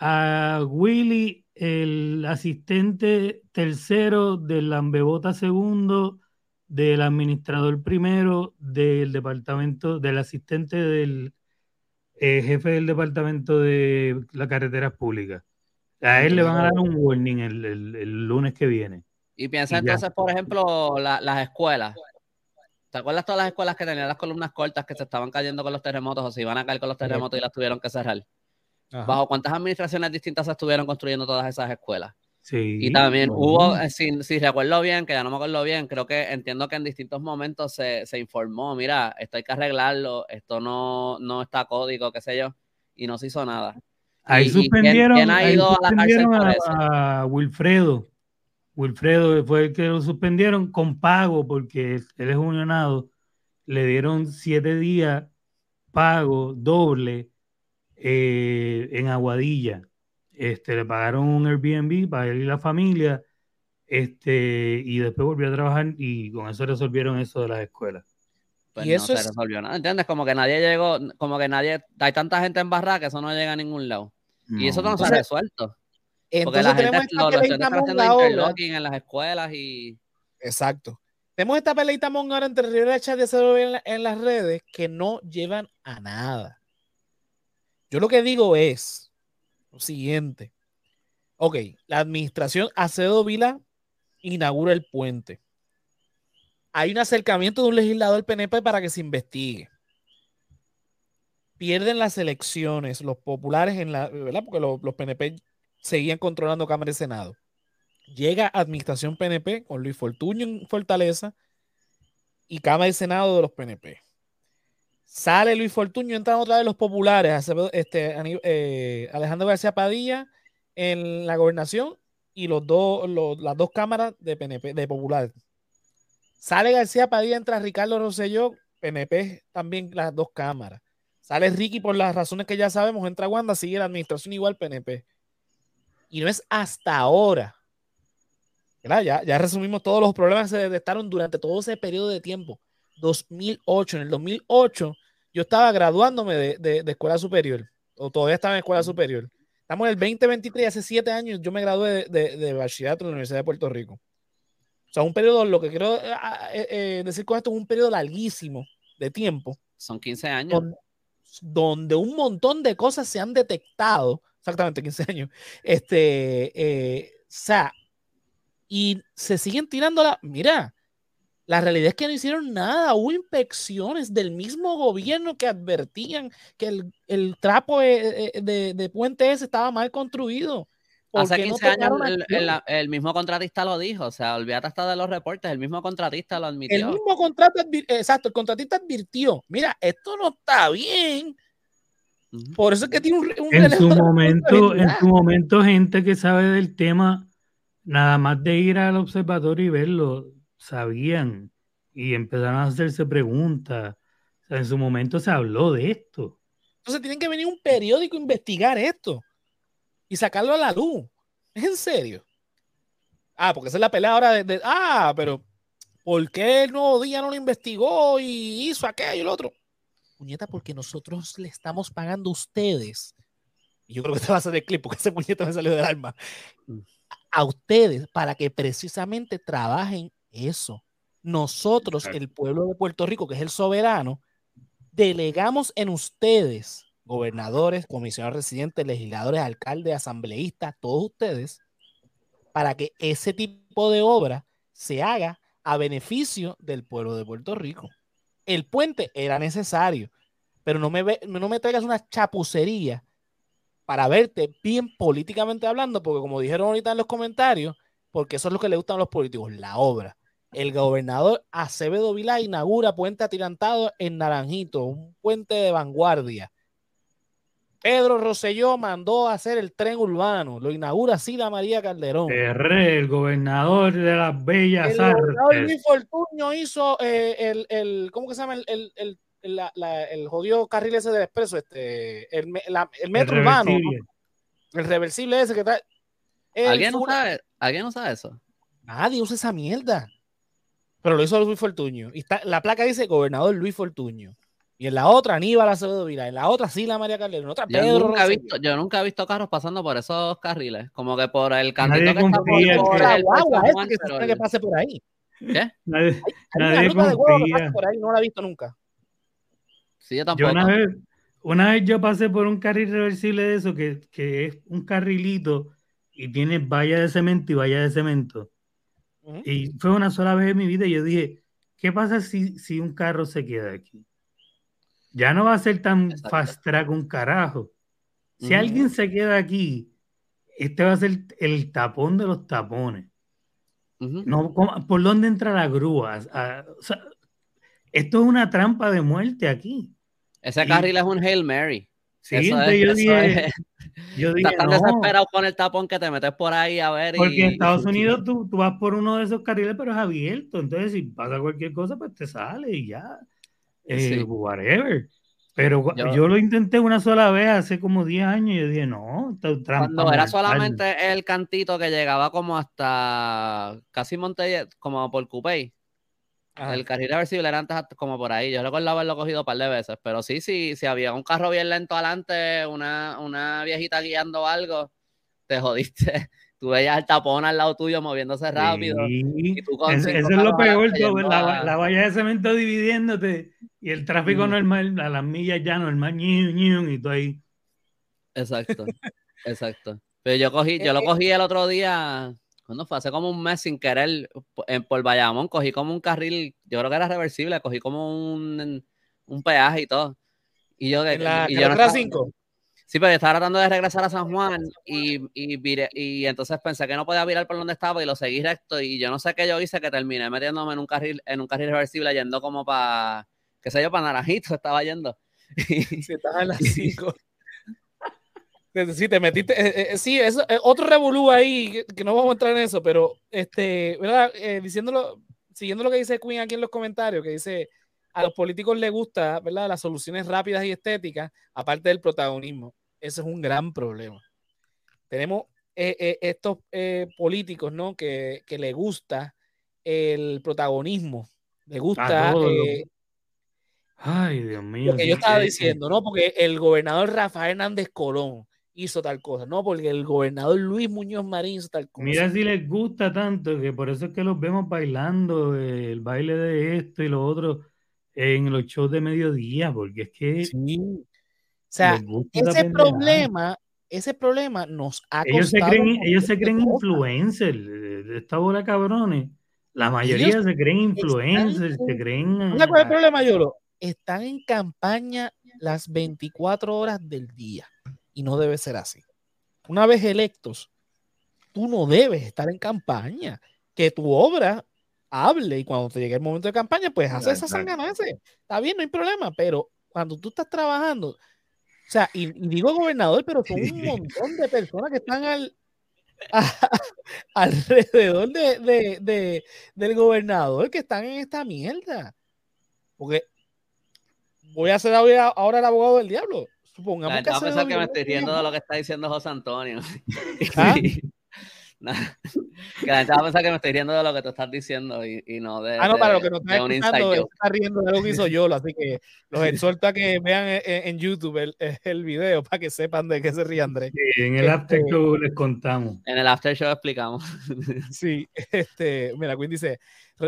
a Willy, el asistente tercero del Lambebota segundo, del administrador primero, del departamento, del asistente del eh, jefe del departamento de las carreteras públicas. A él le van a dar un warning el, lunes que viene. Y piensa entonces, por ejemplo, las escuelas. ¿Te acuerdas todas las escuelas que tenían las columnas cortas que se estaban cayendo con los terremotos o se iban a caer con los terremotos y las tuvieron que cerrar? ¿Bajo cuántas administraciones distintas se estuvieron construyendo todas esas escuelas? y también hubo, eh, si, si, recuerdo bien, que ya no me acuerdo bien, creo que entiendo que en distintos momentos se, se informó, mira, esto hay que arreglarlo, esto no, no está código, qué sé yo, y no se hizo nada. Ahí suspendieron, quién, ha ido a, la a, Wilfredo. Wilfredo fue el que lo suspendieron con pago porque él es unionado. Le dieron siete días pago doble eh, en Aguadilla este, le pagaron un Airbnb para él y la familia, este, y después volvió a trabajar y con eso resolvieron eso de las escuelas. Pues y eso se resolvió nada, ¿entiendes? Como que nadie llegó, como que nadie, hay tanta gente en barra que eso no llega a ningún lado. Y eso no se ha resuelto. Porque la gente lo, lo están haciendo interlocking en las escuelas y... Exacto. Tenemos esta peleita monga ahora entre Rivera y de en, en las redes que no llevan a nada. Yo lo que digo es, lo siguiente. Ok, la administración Acedo Vila inaugura el puente. Hay un acercamiento de un legislador PNP para que se investigue. Pierden las elecciones, los populares en la, ¿verdad? Porque los, los PNP seguían controlando Cámara y Senado. Llega administración PNP con Luis Fortuño en Fortaleza y Cámara y Senado de los PNP. Sale Luis Fortuño, entran otra vez los populares, este, eh, Alejandro García Padilla en la gobernación y los dos, las dos cámaras de PNP, de Popular. Sale García Padilla, entra Ricardo Rosselló, PNP también las dos cámaras. Sale Ricky por las razones que ya sabemos, entra Wanda, sigue la administración igual PNP. Y no es hasta ahora. Ya, ya resumimos todos los problemas que se detectaron durante todo ese periodo de tiempo 2008. En el 2008 yo estaba graduándome de, escuela superior, o todavía estaba en escuela superior. Estamos en el 2023, hace siete años yo me gradué de, de, bachillerato en la Universidad de Puerto Rico. O sea, un periodo, lo que quiero eh, eh, eh, decir con esto, es un periodo larguísimo de tiempo. Son 15 años. Donde, un montón de cosas se han detectado, exactamente 15 años. Este, o sea, y se siguen tirando la. Mira, la realidad es que no hicieron nada. Hubo inspecciones del mismo gobierno que advertían que el, el trapo de, de, de, puente ese estaba mal construido. Hace 15 años el, el, mismo contratista lo dijo, o sea, olvídate hasta de los reportes, el mismo contratista lo admitió. El mismo contrato, exacto, el contratista advirtió, mira, esto no está bien. Por eso es que tiene un, en su momento, en su momento, gente que sabe del tema, nada más de ir al observatorio y verlo, sabían y empezaron a hacerse preguntas. O sea, en su momento se habló de esto. Entonces tienen que venir un periódico a investigar esto y sacarlo a la luz. ¿Es en serio? Ah, porque esa es la pelea ahora de, ah, pero ¿por qué el nuevo día no lo investigó y hizo aquello y lo otro? Puñeta, porque nosotros le estamos pagando a ustedes. Y yo creo que te va a hacer el clip porque ese puñeta me salió del alma. Mm. A ustedes para que precisamente trabajen eso. Nosotros, el pueblo de Puerto Rico, que es el soberano, delegamos en ustedes gobernadores, comisionados residentes, legisladores, alcaldes, asambleístas, todos ustedes, para que ese tipo de obra se haga a beneficio del pueblo de Puerto Rico. El puente era necesario, pero no me, no me traigas una chapucería para verte bien políticamente hablando, porque como dijeron ahorita en los comentarios, porque eso es lo que le gustan a los políticos, la obra. El gobernador Acevedo Vilá inaugura puente atirantado en Naranjito, un puente de vanguardia Pedro Rosselló mandó a hacer el tren urbano, lo inaugura Sila María Calderón. el gobernador de las Bellas el Artes. Gobernador Luis Fortuño hizo eh, el, el, ¿cómo que se llama? El, el, la, la, el jodido carril ese del expreso, este, el, el metro urbano. El reversible ese que trae. ¿Alguien no, sabe, ¿Alguien no sabe eso? Nadie usa esa mierda. Pero lo hizo Luis Fortuño. Y está, la placa dice gobernador Luis Fortuño. Y en la otra, Aníbal Acevedo Vila. En la otra, sí, la María Calderón. En otra, yo Pedro. Nunca he visto, yo nunca he visto carros pasando por esos carriles. Como que por el cantito que está por, por el guagua que se que pase por ahí. ¿Qué? Nadie, hay, hay nadie una ruta de guagua que pase por ahí. No la he visto nunca. Sí, yo tampoco. Yo una, vez, una vez yo pasé por un carril reversible de eso, que, que es un carrilito y tiene valla de cemento y valla de cemento. Uh -huh. Y fue una sola vez en mi vida y yo dije, ¿qué pasa si, si un carro se queda aquí? ya no va a ser tan Exacto. fast track un carajo. Si uh -huh. alguien se queda aquí, este va a ser el tapón de los tapones. Uh -huh. no, ¿Por dónde entra la grúa? O sea, esto es una trampa de muerte aquí. Ese carril y, es un Hail Mary. Sí, eso es, yo, dije, es. Yo dije. Estás tan no. desesperado con el tapón que te metes por ahí a ver. Porque y... en Estados Unidos tú, tú, vas por uno de esos carriles, pero es abierto. Entonces, si pasa cualquier cosa, pues te sale y ya eh, sí. whatever. Pero yo, yo, lo intenté una sola vez hace como 10 años y yo dije, no, cuando era solamente el cantito que llegaba como hasta casi Monte, como por Coupey. El carril reversible era antes como por ahí. Yo recuerdo haberlo cogido un par de veces. Pero sí, sí, si había un carro bien lento adelante, una, una viejita guiando algo, te jodiste tú veías el tapón al lado tuyo moviéndose rápido. Sí. Y tú con eso, eso es lo peor, todo, la, la, valla de cemento dividiéndote y el tráfico mm. normal, a las millas ya normal, y tú ahí. Exacto, exacto. Pero yo cogí, yo lo cogí el otro día, cuando fue? Hace como un mes sin querer, en, por Bayamón, cogí como un carril, yo creo que era reversible, cogí como un, un peaje y todo. Y yo, ¿En la y yo no 5? Sí, pero estaba tratando de regresar a San Juan y, y, viré, y, entonces pensé que no podía virar por donde estaba y lo seguí recto y yo no sé qué yo hice que terminé metiéndome en un carril, en un carril reversible yendo como para, qué sé yo, para Naranjito estaba yendo. Si estás en las 5. Sí, te metiste, eh, eh, sí, eso, eh, otro revolú ahí, que, que, no vamos a entrar en eso, pero este, ¿verdad? Diciéndolo, siguiendo lo que dice Queen aquí en los comentarios, que dice, a los políticos les gusta, ¿verdad? Las soluciones rápidas y estéticas, aparte del protagonismo. Ese es un gran problema. Tenemos estos políticos, ¿no? Que, que le gusta el protagonismo, le gusta... Ay, Dios mío. Lo que yo estaba diciendo, ¿no? Porque el gobernador Rafael Hernández Colón hizo tal cosa, ¿no? Porque el gobernador Luis Muñoz Marín hizo tal cosa. Mira si les gusta tanto, que por eso es que los vemos bailando, el baile de esto y lo otro en los shows de mediodía, porque es que... Sí. O sea, ese problema, ese problema nos ha ellos Se creen, ellos se creen influencers. esta bola de cabrones, la mayoría se creen influencers, se creen. ¿Cuál es el problema, Yolo? Están en campaña las 24 horas del día y no debe ser así. Una vez electos, tú no debes estar en campaña. Que tu obra hable y cuando te llegue el momento de campaña, pues hace esa sanganase. Está bien, no hay problema, pero cuando tú estás trabajando, o sea, y, digo gobernador, pero son un montón de personas que están al, alrededor de, del gobernador que están en esta mierda. Porque voy a ser ahora el abogado del diablo. Supongamos que, a que me estoy riendo de lo que está diciendo José Antonio. ¿Ah? que la gente va a pensar que me estoy riendo de lo que tú estás diciendo y, y no de. Ah, no, para lo que no está escuchando, está riendo de lo que hizo yo, así que los exhorto a que vean en, YouTube el, el, video para que sepan de qué se ríe Andrés. Sí, en el este, after show les contamos. En el after show explicamos. sí, este, mira, Quinn dice: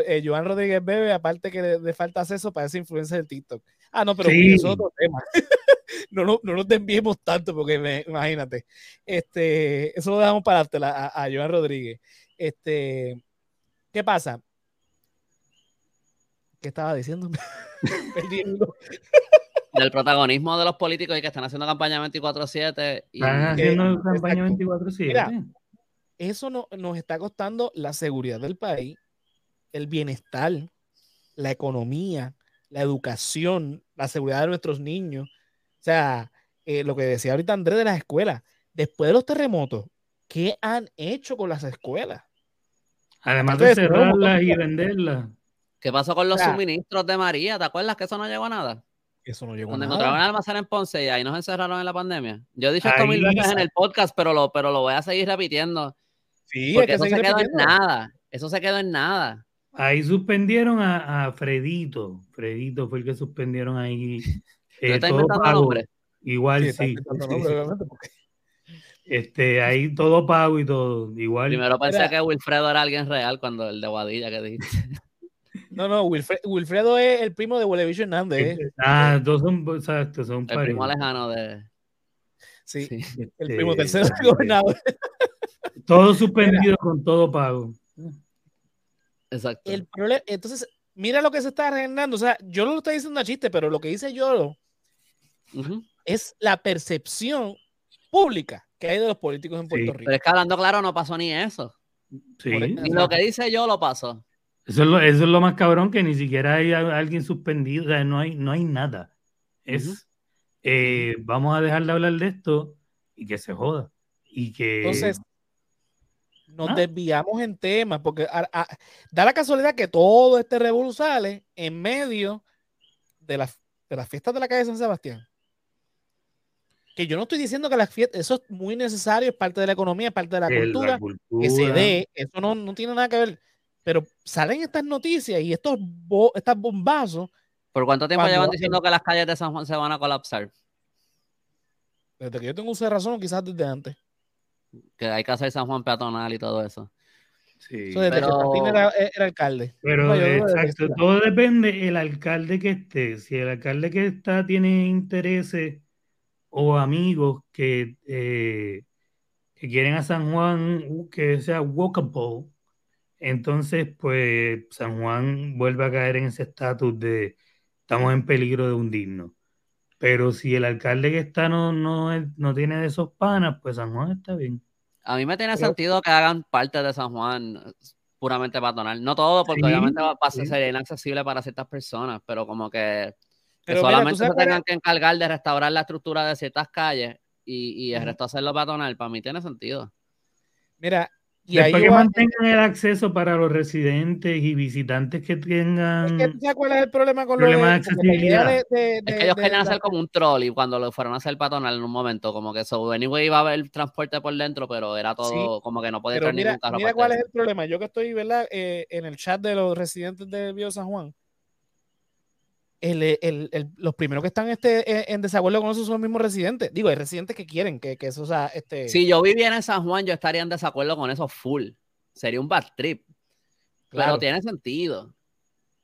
eh, Joan Rodríguez Bebe, aparte que le, falta acceso para esa influencia del TikTok. Ah, no, pero eso es otro tema. no, no, no nos desviemos tanto porque imagínate. Este, eso lo dejamos para a, a Joan Rodríguez. Este, ¿qué pasa? ¿Qué estaba diciendo? Perdiendo. Del protagonismo de los políticos y que están haciendo campaña 24-7. Están haciendo campaña 24-7. Eso no, nos está costando la seguridad del país, el bienestar, la economía, la educación, la seguridad de nuestros niños. O sea, eh, lo que decía ahorita Andrés de las escuelas, después de los terremotos, ¿qué han hecho con las escuelas? Además de cerrarlas y venderlas. ¿Qué pasó con los suministros de María? ¿Te acuerdas que eso no llegó a nada? Eso no llegó Cuando a nada. encontraron el almacén en Ponce y ahí nos encerraron en la pandemia. Yo he dicho esto mil veces en el podcast, pero lo, pero lo voy a seguir repitiendo. Sí, porque eso se quedó en nada. Eso se quedó en nada. Ahí suspendieron a, a Fredito. Fredito fue el que suspendieron ahí eh, todo pago. Igual sí. Este, ahí todo pago y todo. Igual. Primero pensé que Wilfredo era alguien real cuando el de Guadilla que dijiste. No, no, Wilfredo es el primo de Huelevicho Hernández. ¿eh? Ah, dos son, exacto, son El primo lejano de. Sí, el este, primo tercero gobernador. Todo suspendido con todo pago. Exacto. El problema, entonces, mira lo que se está arreglando. O sea, yo no lo estoy diciendo a chiste, pero lo que dice yo es la percepción pública que hay de los políticos en Puerto Rico. Pero es que hablando claro, no pasó ni eso. Sí. Y lo que dice yo lo pasó. Eso es lo, eso es lo más cabrón que ni siquiera hay alguien suspendido, o sea, no hay, no hay nada. Es, eh, vamos a dejar de hablar de esto y que se joda. Y que... Entonces, nos desviamos en temas, porque da la casualidad que todo este revuelo sale en medio de, de las fiestas de la calle San Sebastián que yo no estoy diciendo que las fiestas, eso es muy necesario, es parte de la economía, es parte de la, cultura, que se dé, eso no, no, tiene nada que ver, pero salen estas noticias y estos estas bombazos. ¿Por cuánto tiempo llevan diciendo que las calles de San Juan se van a colapsar? Desde que yo tengo uso de razón, quizás desde antes. Que hay que hacer San Juan peatonal y todo eso. Sí, desde pero... era, era, alcalde. Pero exacto, todo depende el alcalde que esté. Si el alcalde que está tiene intereses o amigos que, eh, que quieren a San Juan que sea walkable, entonces pues San Juan vuelve a caer en ese estatus de estamos en peligro de hundirnos. Pero si el alcalde que está no, no, no tiene de esos panas, pues San Juan está bien. A mí me tiene sentido que hagan parte de San Juan puramente patronal. No todo, porque obviamente va a ser inaccesible para ciertas personas, pero como que pero solamente se tengan que encargar de restaurar la estructura de ciertas calles y, y el resto hacerlo peatonal, para mí tiene sentido. Mira, y Después que mantengan el acceso para los residentes y visitantes que tengan. Es que, ¿Cuál es el problema con problema de accesibilidad? es que ellos querían hacer como un troll y cuando lo fueron a hacer peatonal en un momento, como que eso, anyway, iba a haber transporte por dentro, pero era todo como que no podía tener ningún carro. Mira cuál es el problema. Yo que estoy, ¿verdad? Eh, en el chat de los residentes de Bio San Juan, los primeros que están este, en desacuerdo con eso son los mismos residentes. Digo, hay residentes que quieren que, que eso sea. Este... Si yo viviera en San Juan, yo estaría en desacuerdo con eso full. Sería un bad trip. Claro. Pero tiene sentido.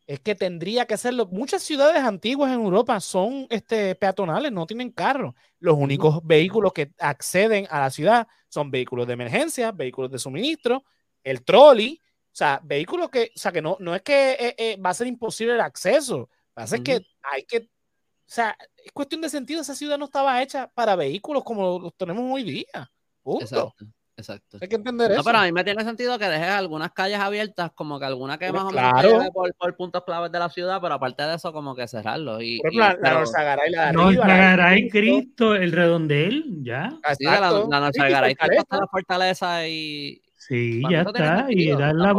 Es que tendría que serlo. Muchas ciudades antiguas en Europa son este, peatonales, no tienen carro. Los únicos vehículos que acceden a la ciudad son vehículos de emergencia, vehículos de suministro, el trolley, o sea, vehículos que, o sea, que no, no es que eh, eh, va a ser imposible el acceso, va a ser que hay que, o sea, es cuestión de sentido, esa ciudad no estaba hecha para vehículos como los tenemos hoy día. Exacto. Exacto. Hay que entender no, eso. pero a mí me tiene sentido que dejes algunas calles abiertas, como que alguna que más o menos por, por, puntos claves de la ciudad, pero aparte de eso, como que cerrarlo. Y, por ejemplo, la, Norzagaray, la de Norzagaray, Cristo, el redondel, ya. Sí, la, la Norzagaray, Cristo está la fortaleza y. Sí, ya está. Y dar la,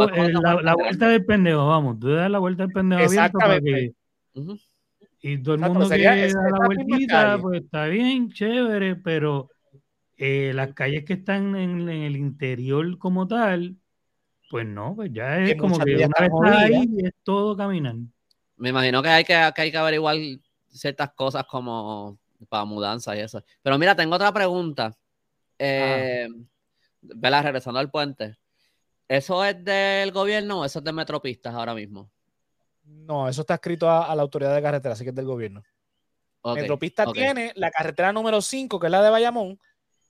la, vuelta del pendejo, vamos. Tú das la vuelta del pendejo abierto para que. Y todo el mundo que da la vueltita, pues está bien, chévere, pero eh, las calles que están en, el interior como tal, pues no, pues ya es como que una vez ahí es todo caminar. Me imagino que hay que, que hay que averiguar ciertas cosas como para mudanza y eso. Pero mira, tengo otra pregunta. Eh, Vela, regresando al puente. ¿Eso es del gobierno o eso es de Metropistas ahora mismo? No, eso está escrito a, la autoridad de carretera, así que es del gobierno. Metropista tiene la carretera número 5, que es la de Bayamón,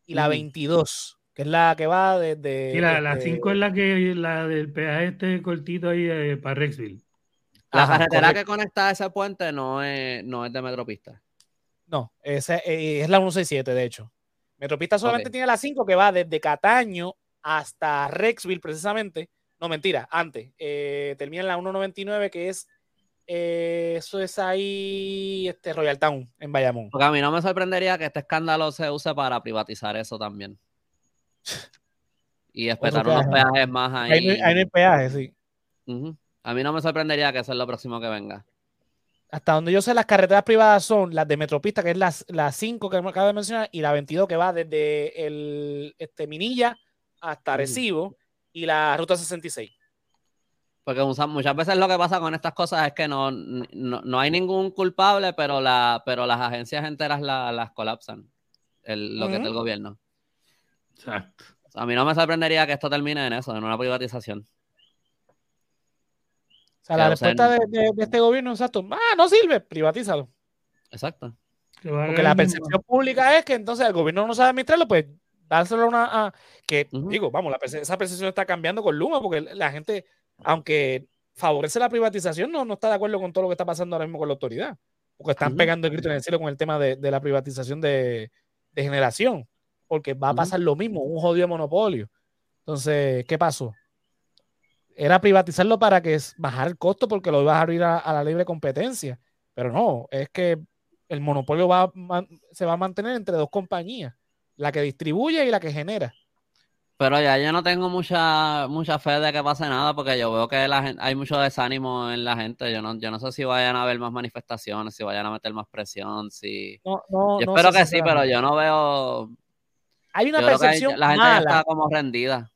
y la 22, que es la que va desde. Sí, la, 5 es la que la del peaje este cortito ahí eh, para Rexville. La carretera que conecta a ese puente no es, no es de Metropista. No, ese, eh, es la 167, de hecho. Metropista solamente tiene la 5 que va desde Cataño hasta Rexville, precisamente. No, mentira, antes. Eh, termina en la 199, que es eh, eso es ahí, este Royal Town, en Bayamón. Porque a mí no me sorprendería que este escándalo se use para privatizar eso también. Y esperar unos peajes más ahí. Ahí no hay, peajes, sí. A mí no me sorprendería que eso es lo próximo que venga. Hasta donde yo sé, las carreteras privadas son las de Metropista, que es las, las 5 que me acabo de mencionar, y la 22 que va desde el este, Minilla hasta Recibo, y la Ruta 66. Porque muchas veces lo que pasa con estas cosas es que no, no, hay ningún culpable, pero, la, pero las agencias enteras las colapsan, lo que es del gobierno. Exacto. a mí no me sorprendería que esto termine en eso, en una privatización. O sea, la respuesta de, este gobierno, exacto, ah, no sirve, privatízalo. Exacto. Porque la percepción pública es que entonces el gobierno no sabe administrarlo, pues dárselo a una... que, digo, vamos, esa percepción está cambiando con Luma, porque la gente aunque favorece la privatización, no, no está de acuerdo con todo lo que está pasando ahora mismo con la autoridad. Porque están pegando el grito en el cielo con el tema de, la privatización de, generación. Porque va a pasar lo mismo, un jodido monopolio. Entonces, ¿qué pasó? Era privatizarlo para que bajar el costo porque lo iba a abrir a, la libre competencia. Pero no, es que el monopolio va, se va a mantener entre dos compañías, la que distribuye y la que genera. Pero ya yo no tengo mucha mucha fe de que pase nada porque yo veo que la hay mucho desánimo en la gente. Yo no, yo no sé si vayan a haber más manifestaciones, si vayan a meter más presión, si... No, no, yo espero que sí, pero yo no veo... Hay una percepción La gente ya está como rendida.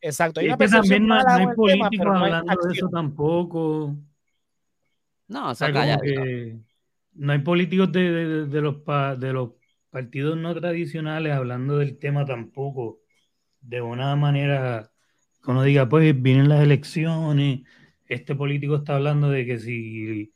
Exacto. Hay una percepción también no, hay políticos hablando de eso tampoco. No, o sea, no hay políticos de, de, de, los de los partidos no tradicionales hablando del tema tampoco de una manera que uno diga, pues vienen las elecciones, este político está hablando de que si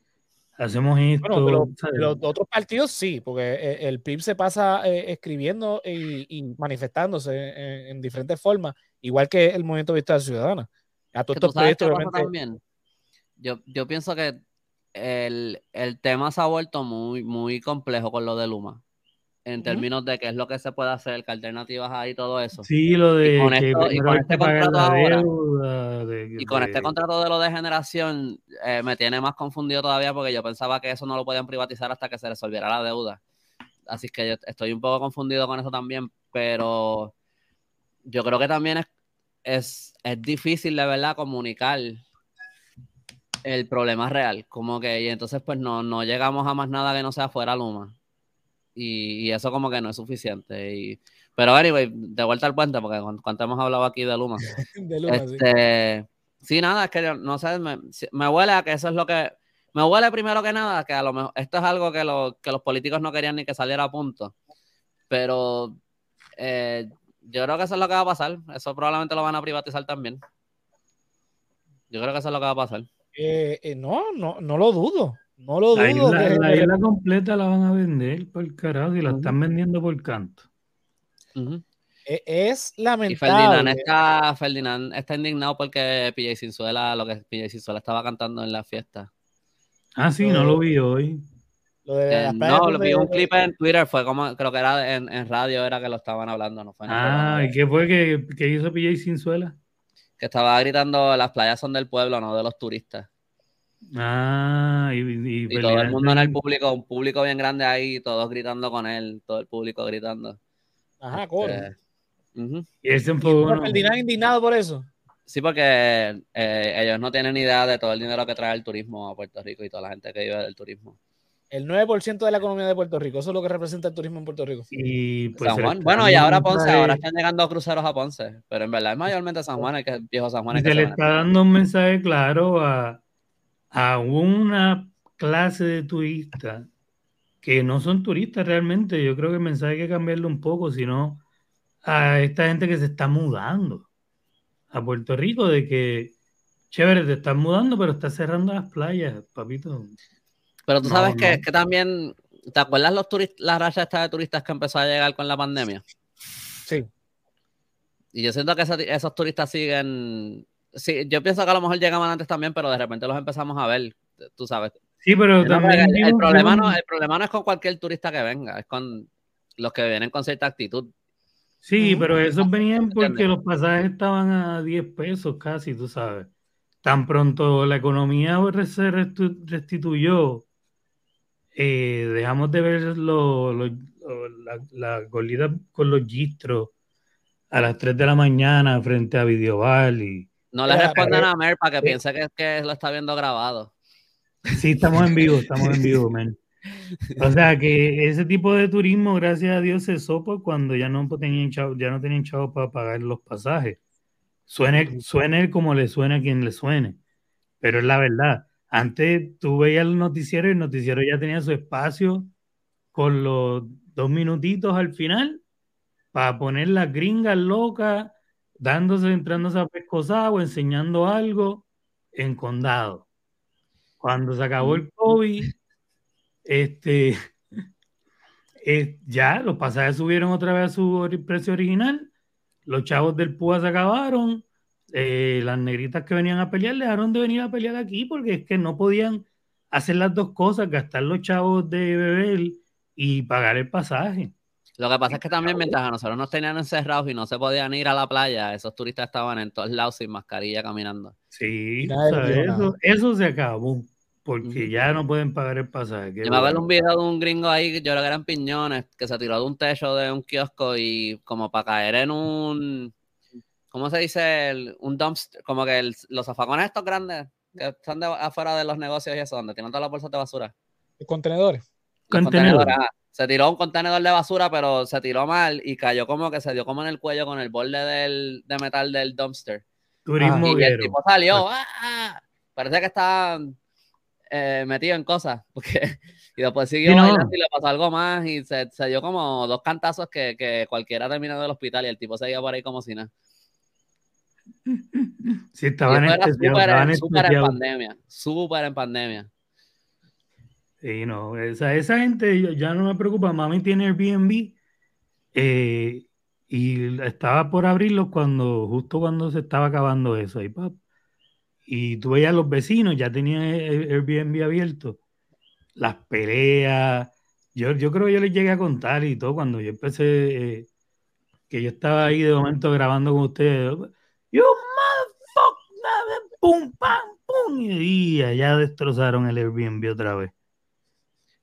hacemos esto... Bueno, los otros partidos sí, porque eh, el PIB se pasa eh, escribiendo y, manifestándose en, diferentes formas, igual que el Movimiento de Vista Ciudadana. A todos estos proyectos, También. Yo, yo pienso que el, el, tema se ha vuelto muy, muy complejo con lo de Luma en términos de qué es lo que se puede hacer, qué alternativas hay y todo eso. Sí, lo de y con, este contrato ahora, y con este contrato de lo de generación eh, me tiene más confundido todavía porque yo pensaba que eso no lo podían privatizar hasta que se resolviera la deuda. Así que yo estoy un poco confundido con eso también, pero yo creo que también es, es, es difícil de verdad comunicar el problema real, como que y entonces pues no, no llegamos a más nada que no sea fuera Luma y, eso como que no es suficiente. Y, pero anyway, de vuelta al puente, porque cuando hemos hablado aquí de Luma. de Luma este, sí. nada, es que no sé, me, me, huele a que eso es lo que... Me huele primero que nada que a lo mejor esto es algo que, lo, que los políticos no querían ni que saliera a punto. Pero eh, yo creo que eso es lo que va a pasar. Eso probablemente lo van a privatizar también. Yo creo que eso es lo que va a pasar. Eh, eh, no, no, no lo dudo. No lo la dudo. Isla, la isla completa la van a vender por carajo y la están vendiendo por canto. E, es lamentable. Y Ferdinand está, Ferdinand está indignado porque PJ Sinzuela, lo que PJ Sinzuela estaba cantando en la fiesta. Ah, sí, no lo vi hoy. Eh, no, lo vi un clip en Twitter, fue como, creo que era en, en, radio, era que lo estaban hablando, no fue Ah, ¿y qué fue que, que hizo PJ Sinzuela? Que estaba gritando, las playas son del pueblo, no de los turistas. Ah, y, y, todo el mundo en el público, un público bien grande ahí, todos gritando con él, todo el público gritando. Ajá, este, corre. Y ese un poco. indignado por eso? Sí, porque eh, ellos no tienen idea de todo el dinero que trae el turismo a Puerto Rico y toda la gente que vive del turismo. El 9% de la economía de Puerto Rico, eso es lo que representa el turismo en Puerto Rico. Y pues, San Juan, bueno, y ahora Ponce, ahora están llegando cruceros a Ponce, pero en verdad es mayormente San Juan, el que viejo San Juan. se le está dando un mensaje claro a, a una clase de turistas que no son turistas realmente. Yo creo que el mensaje hay que cambiarlo un poco, sino a esta gente que se está mudando a Puerto Rico, de que, chévere, te estás mudando, pero estás cerrando las playas, papito. Pero tú sabes que, que, también, ¿te acuerdas los turistas, la racha esta de turistas que empezó a llegar con la pandemia? Sí. Y yo siento que esos turistas siguen, sí, yo pienso que a lo mejor llegaban antes también, pero de repente los empezamos a ver, tú sabes. Sí, pero también... El, problema no, el problema no es con cualquier turista que venga, es con los que vienen con cierta actitud. Sí, pero esos venían porque los pasajes estaban a 10 pesos casi, tú sabes. Tan pronto la economía se restituyó, eh, dejamos de ver lo, la, la con los gistros a las 3 de la mañana frente a Videoval y... No le respondan a Mer para que piense que, que lo está viendo grabado. Sí, estamos en vivo, estamos en vivo, man. O sea que ese tipo de turismo, gracias a Dios, cesó pues, cuando ya no tenían chavos, ya no tenían chavos para pagar los pasajes. Suene, suene como le suene a quien le suene. Pero es la verdad. Antes tú veías el noticiero y el noticiero ya tenía su espacio con los dos minutitos al final para poner las gringas locas, dándose, entrándose a pescosar o enseñando algo en condado. Cuando se acabó el COVID, este, ya los pasajes subieron otra vez a su precio original, los chavos del PUA se acabaron, eh, las negritas que venían a pelear dejaron de venir a pelear aquí porque es que no podían hacer las dos cosas, gastar los chavos de beber y pagar el pasaje. Lo que pasa es que también mientras a nosotros nos tenían encerrados y no se podían ir a la playa, esos turistas estaban en todos lados sin mascarilla caminando. Sí, eso, eso se acabó porque ya no pueden pagar el pasaje. Yo me acuerdo un video de un gringo ahí, yo creo que eran piñones, que se tiró de un techo de un kiosco y como para caer en un, ¿cómo se dice? un dumpster, como que los zafacones estos grandes que están afuera de los negocios y eso, donde tienen todas las bolsas de basura. contenedores? Contenedores. Se tiró un contenedor de basura, pero se tiró mal y cayó como que se dio como en el cuello con el borde del, de metal del dumpster. Turismo y el tipo salió, ¡ah! Parece que está eh, metido en cosas, porque y después siguió y le pasó algo más y se, se dio como dos cantazos que, que, cualquiera terminó del hospital y el tipo seguía por ahí como si nada. Sí, estaba en, súper en pandemia, súper en pandemia. Sí, no, esa, esa gente ya no me preocupa, mami tiene Airbnb eh, y estaba por abrirlo cuando, justo cuando se estaba acabando eso, y pap, y tú veías los vecinos, ya tenían Airbnb abierto, las peleas. Yo, yo creo que yo les llegué a contar y todo cuando yo empecé, eh, que yo estaba ahí de momento grabando con ustedes. You motherfucker, pum, pam, pum, y ya destrozaron el Airbnb otra vez.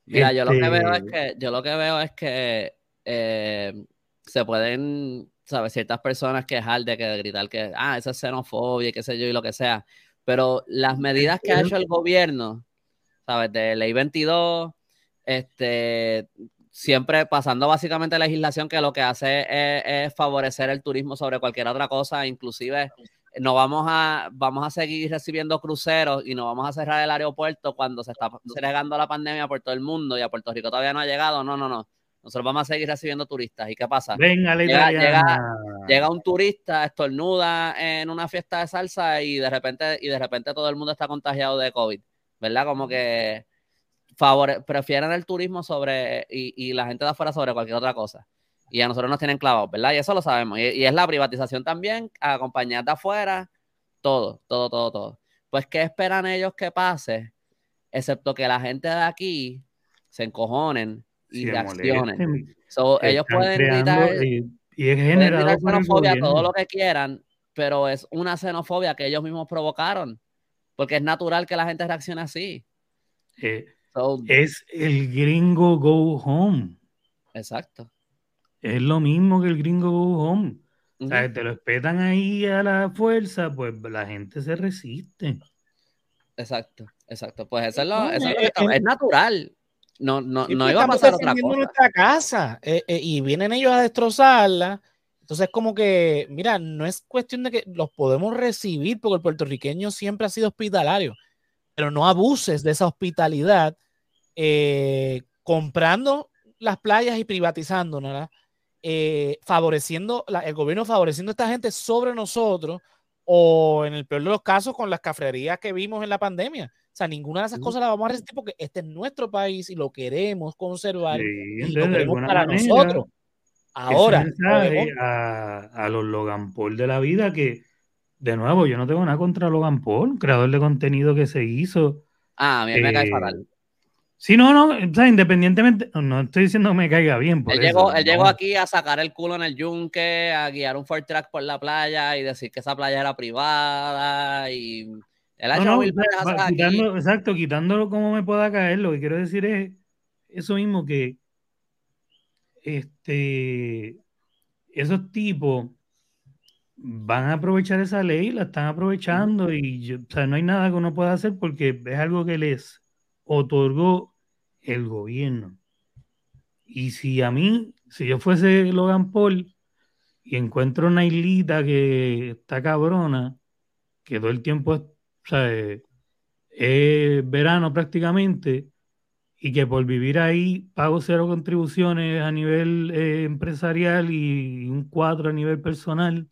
Mira, yo lo que veo es este que, yo lo que veo es que eh, se pueden, ¿sabes? Ciertas personas quejar de que gritar que, ah, esa es xenofobia, qué sé yo, y lo que sea. Pero las medidas que ha hecho el gobierno, ¿sabes? De ley 22, este, siempre pasando básicamente legislación que lo que hace es, favorecer el turismo sobre cualquier otra cosa, inclusive no vamos a, vamos a seguir recibiendo cruceros y no vamos a cerrar el aeropuerto cuando se está regando la pandemia por todo el mundo y a Puerto Rico todavía no ha llegado. No, no, no. Nosotros vamos a seguir recibiendo turistas. ¿Y qué pasa? Venga, llega, llega, llega, un turista, estornuda en una fiesta de salsa y de repente, y de repente todo el mundo está contagiado de COVID. ¿Verdad? Como que favore prefieren el turismo sobre y, y, la gente de afuera sobre cualquier otra cosa. Y a nosotros nos tienen clavados, ¿verdad? Y eso lo sabemos. Y, es la privatización también, a compañías de afuera, todo, todo, todo, todo. Pues, ¿qué esperan ellos que pase? Excepto que la gente de aquí se encojonen y reaccionen. ellos pueden gritar, y, es generado xenofobia, todo lo que quieran, pero es una xenofobia que ellos mismos provocaron, porque es natural que la gente reaccione así. Eh, es el gringo go home. Exacto. Es lo mismo que el gringo go home. O sea, te lo espetan ahí a la fuerza, pues la gente se resiste. Exacto, exacto. Pues eso es lo, eso es, lo que es natural. No, no, no iba a pasar otra cosa. nuestra casa eh, eh, y vienen ellos a destrozarla. Entonces, como que, mira, no es cuestión de que los podemos recibir, porque el puertorriqueño siempre ha sido hospitalario, pero no abuses de esa hospitalidad eh, comprando las playas y privatizando, ¿no? Favoreciendo, el gobierno favoreciendo a esta gente sobre nosotros, o en el peor de los casos con las cafrerías que vimos en la pandemia. O sea, ninguna de esas cosas la vamos a resistir porque este es nuestro país y lo queremos conservar y lo queremos para nosotros. Ahora, a, a, los Logan Paul de la vida que, de nuevo, yo no tengo nada contra Logan Paul, creador de contenido que se hizo. Ah, a mí me cae eh, fatal. Sí, no, no, o sea, independientemente, no estoy diciendo que me caiga bien. él, llegó, él llegó, aquí a sacar el culo en el yunque, a guiar un Ford Track por la playa y decir que esa playa era privada y él ha no, Exacto, quitándolo como me pueda caer, lo que quiero decir es eso mismo que este esos tipos van a aprovechar esa ley, la están aprovechando y o sea, no hay nada que uno pueda hacer porque es algo que les otorgó el gobierno. Y si a mí, si yo fuese Logan Paul y encuentro una islita que está cabrona, que todo el tiempo es, es verano prácticamente, y que por vivir ahí pago cero contribuciones a nivel eh, empresarial y un cuatro a nivel personal,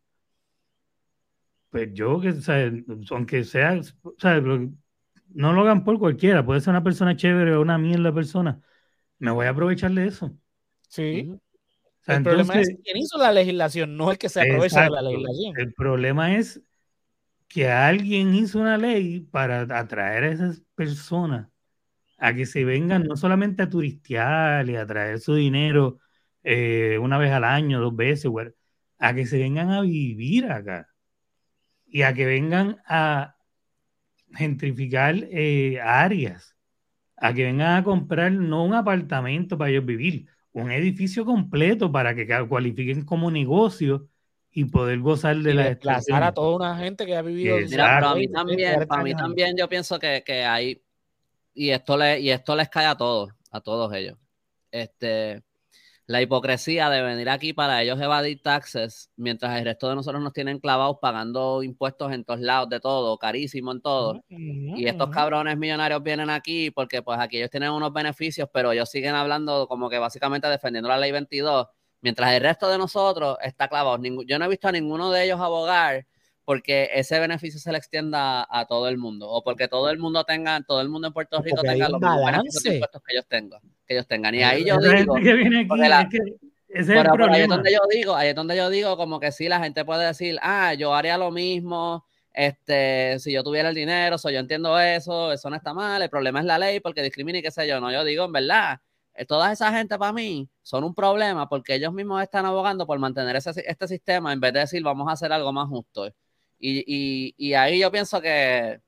pues yo que, aunque sea, no lo hagan por cualquiera, puede ser una persona chévere o una mierda persona. Me voy a aprovechar de eso. Sí. el problema es quién hizo la legislación, no el que se aprovecha de la legislación. El problema es que alguien hizo una ley para atraer a esas personas a que se vengan no solamente a turistear y a traer su dinero eh, una vez al año, dos veces, a que se vengan a vivir acá y a que vengan a, gentrificar eh, áreas, a que vengan a comprar no un apartamento para ellos vivir, un edificio completo para que cualifiquen como negocio y poder gozar de la desplazar a toda una gente que ha vivido. Mira, pero a mí también, para mí también yo pienso que, que hay, y esto, le, y esto les cae a todos, a todos ellos. Este, la hipocresía de venir aquí para ellos evadir taxes, mientras el resto de nosotros nos tienen clavados pagando impuestos en todos lados, de todo, carísimo en todo. Y estos cabrones millonarios vienen aquí porque pues aquí ellos tienen unos beneficios, pero ellos siguen hablando como que básicamente defendiendo la ley 22, mientras el resto de nosotros está clavado. Yo no he visto a ninguno de ellos abogar porque ese beneficio se le extienda a todo el mundo o porque todo el mundo tenga, todo el mundo en Puerto Rico tenga los mismos beneficios impuestos que ellos tengan, que ellos tengan. Y ahí yo digo, ahí es donde yo digo, ahí es donde yo digo como que sí, la gente puede decir, ah, yo haría lo mismo, este, si yo tuviera el dinero, so, yo entiendo eso, eso no está mal, el problema es la ley porque discrimina y qué sé yo, no, yo digo, en verdad, eh, toda esa gente para mí son un problema porque ellos mismos están abogando por mantener ese, este sistema en vez de decir vamos a hacer algo más justo. Y, ahí yo pienso que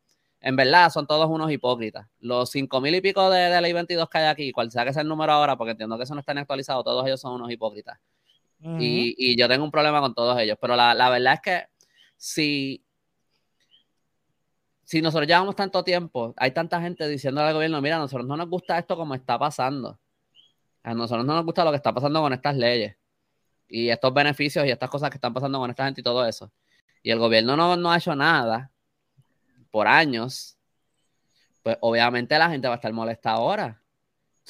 en verdad son todos unos hipócritas. Los cinco mil y pico de, de ley 22 que hay aquí, cual sea que sea el número ahora, porque entiendo que eso no está actualizado, todos ellos son unos hipócritas. y, yo tengo un problema con todos ellos. Pero la, verdad es que si, si nosotros llevamos tanto tiempo, hay tanta gente diciendo al gobierno, mira, a nosotros no nos gusta esto como está pasando. A nosotros no nos gusta lo que está pasando con estas leyes y estos beneficios y estas cosas que están pasando con esta gente y todo eso y el gobierno no, ha hecho nada por años, pues obviamente la gente va a estar molesta ahora.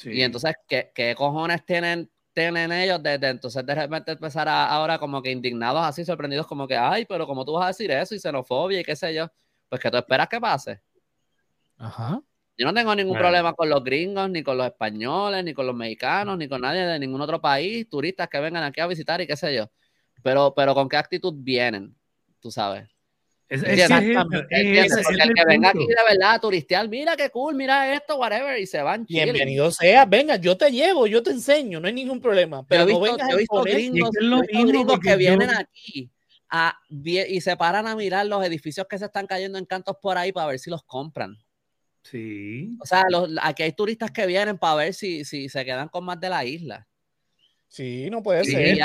Y entonces, ¿qué, cojones tienen, tienen ellos desde entonces de repente empezar a, ahora como que indignados así, sorprendidos como que, ay, pero como tú vas a decir eso y xenofobia y qué sé yo? Pues que tú esperas que pase. Ajá. Yo no tengo ningún problema con los gringos, ni con los españoles, ni con los mexicanos, ni con nadie de ningún otro país, turistas que vengan aquí a visitar y qué sé yo. Pero, pero con qué actitud vienen, tú sabes. Es, Exactamente. el que venga aquí de verdad a turistear, mira qué cool, mira esto, whatever, y se van. Bienvenido sea, venga, yo te llevo, yo te enseño, no hay ningún problema. Pero yo he visto, no visto gringos, gringos que vienen aquí a, y se paran a mirar los edificios que se están cayendo en cantos por ahí para ver si los compran. Sí. O sea, los, aquí hay turistas que vienen para ver si, si se quedan con más de la isla. Sí, no puede ser.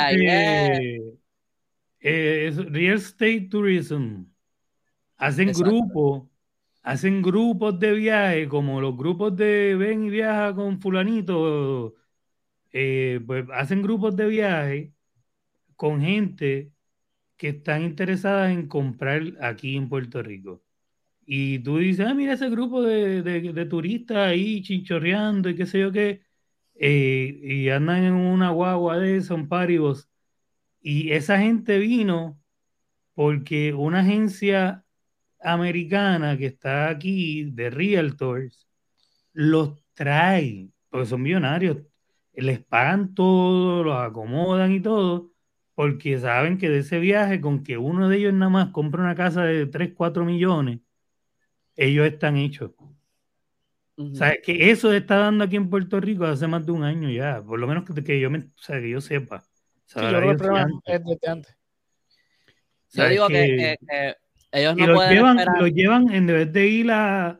Eh, es real estate tourism. Hacen grupos, hacen grupos de viaje, como los grupos de ven y viaja con fulanito, eh, pues hacen grupos de viaje con gente que están interesadas en comprar aquí en Puerto Rico. Y tú dices, ah, mira ese grupo de, de, turistas ahí chinchorreando y qué sé yo qué, eh, y andan en una guagua de son paribos. Y esa gente vino porque una agencia americana que está aquí de realtors los trae, porque son millonarios, les pagan todo, los acomodan y todo, porque saben que de ese viaje, con que uno de ellos nada más compra una casa de 3, 4 millones, ellos están hechos. O sea, que eso está dando aquí en Puerto Rico hace más de un año ya, por lo menos que, yo, me, o sea, que yo sepa. yo digo que, ellos no y lo llevan, lo llevan en vez de ir a,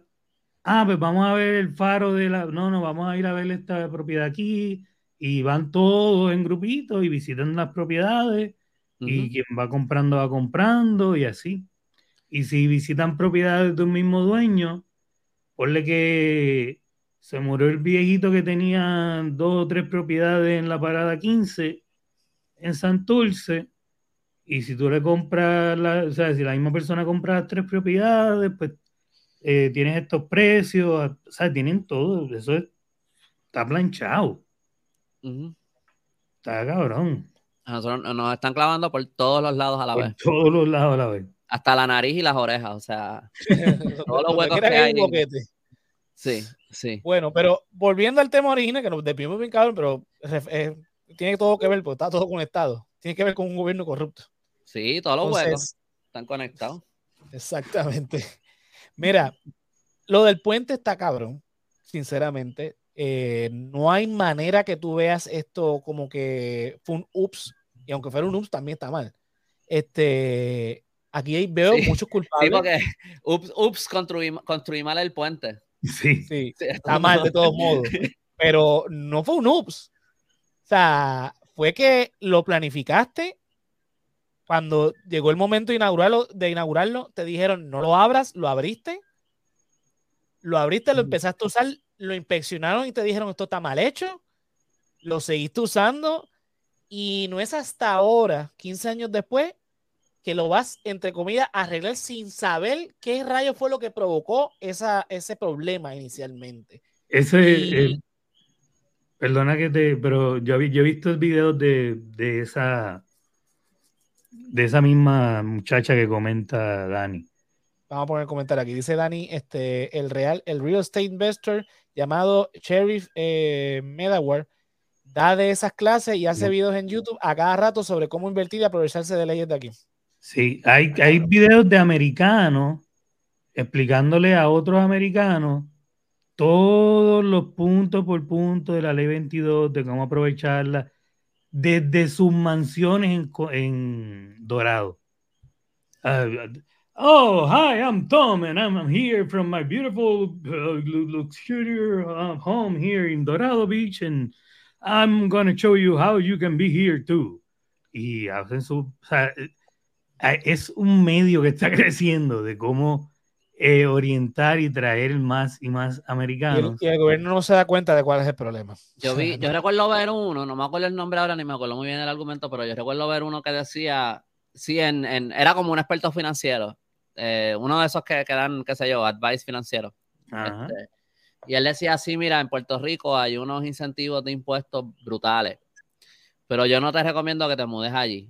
ah, pues vamos a ver el faro de la, no, no, vamos a ir a ver esta propiedad aquí, y van todos en grupitos y visitan las propiedades, y quien va comprando va comprando, y así. Y si visitan propiedades de un mismo dueño, ponle que se murió el viejito que tenía dos o tres propiedades en la parada 15 en Santurce, y si tú le compras, la, o sea, si la misma persona compra tres propiedades, pues eh, tienes estos precios, o sea, tienen todo, eso está planchado. Está cabrón. nosotros nos están clavando por todos los lados a la vez. Todos los lados a la vez. Hasta la nariz y las orejas, o sea, todos los huecos que hay. Sí, sí. Bueno, pero volviendo al tema original, que nos despimos bien cabrón, pero eh, tiene todo que ver, porque está todo conectado. Tiene que ver con un gobierno corrupto. Sí, todos los huecos están conectados. Exactamente. Mira, lo del puente está cabrón, sinceramente. Eh, no hay manera que tú veas esto como que fue un ups, y aunque fuera un ups, también está mal. Este, aquí veo muchos culpables. Sí, porque ups, ups construí, construí, mal el puente. Sí. sí, está mal de todos modos. Pero no fue un ups. O sea, fue que lo planificaste cuando llegó el momento de inaugurarlo, de inaugurarlo, te dijeron no lo abras, lo abriste, lo abriste, lo empezaste a usar, lo inspeccionaron y te dijeron esto está mal hecho, lo seguiste usando y no es hasta ahora, 15 años después, que lo vas, entre comillas, a arreglar sin saber qué rayo fue lo que provocó esa, ese problema inicialmente. Ese, perdona que te, pero yo, yo he visto videos de, de esa de esa misma muchacha que comenta Dani. Vamos a poner el comentario aquí. Dice Dani, este, el real, el real estate investor llamado Sheriff eh, Medawar da de esas clases y hace videos en YouTube a cada rato sobre cómo invertir y aprovecharse de leyes de aquí. Sí, hay, hay videos de americanos explicándole a otros americanos todos los puntos por punto de la ley 22, de cómo aprovecharla desde sus mansiones en, Dorado. Uh, oh, hi, I'm Tom, and I'm, here from my beautiful uh, uh, home here in Dorado Beach, and I'm going to show you how you can be here too. Y hacen su, eh, es un medio que está creciendo de cómo eh, orientar y traer más y más americanos. Y el, gobierno no se da cuenta de cuál es el problema. Yo vi, yo recuerdo ver uno, no me acuerdo el nombre ahora ni me acuerdo muy bien el argumento, pero yo recuerdo ver uno que decía, sí, en, en era como un experto financiero, eh, uno de esos que, que, dan, qué sé yo, advice financiero. Este, y él decía así, mira, en Puerto Rico hay unos incentivos de impuestos brutales, pero yo no te recomiendo que te mudes allí.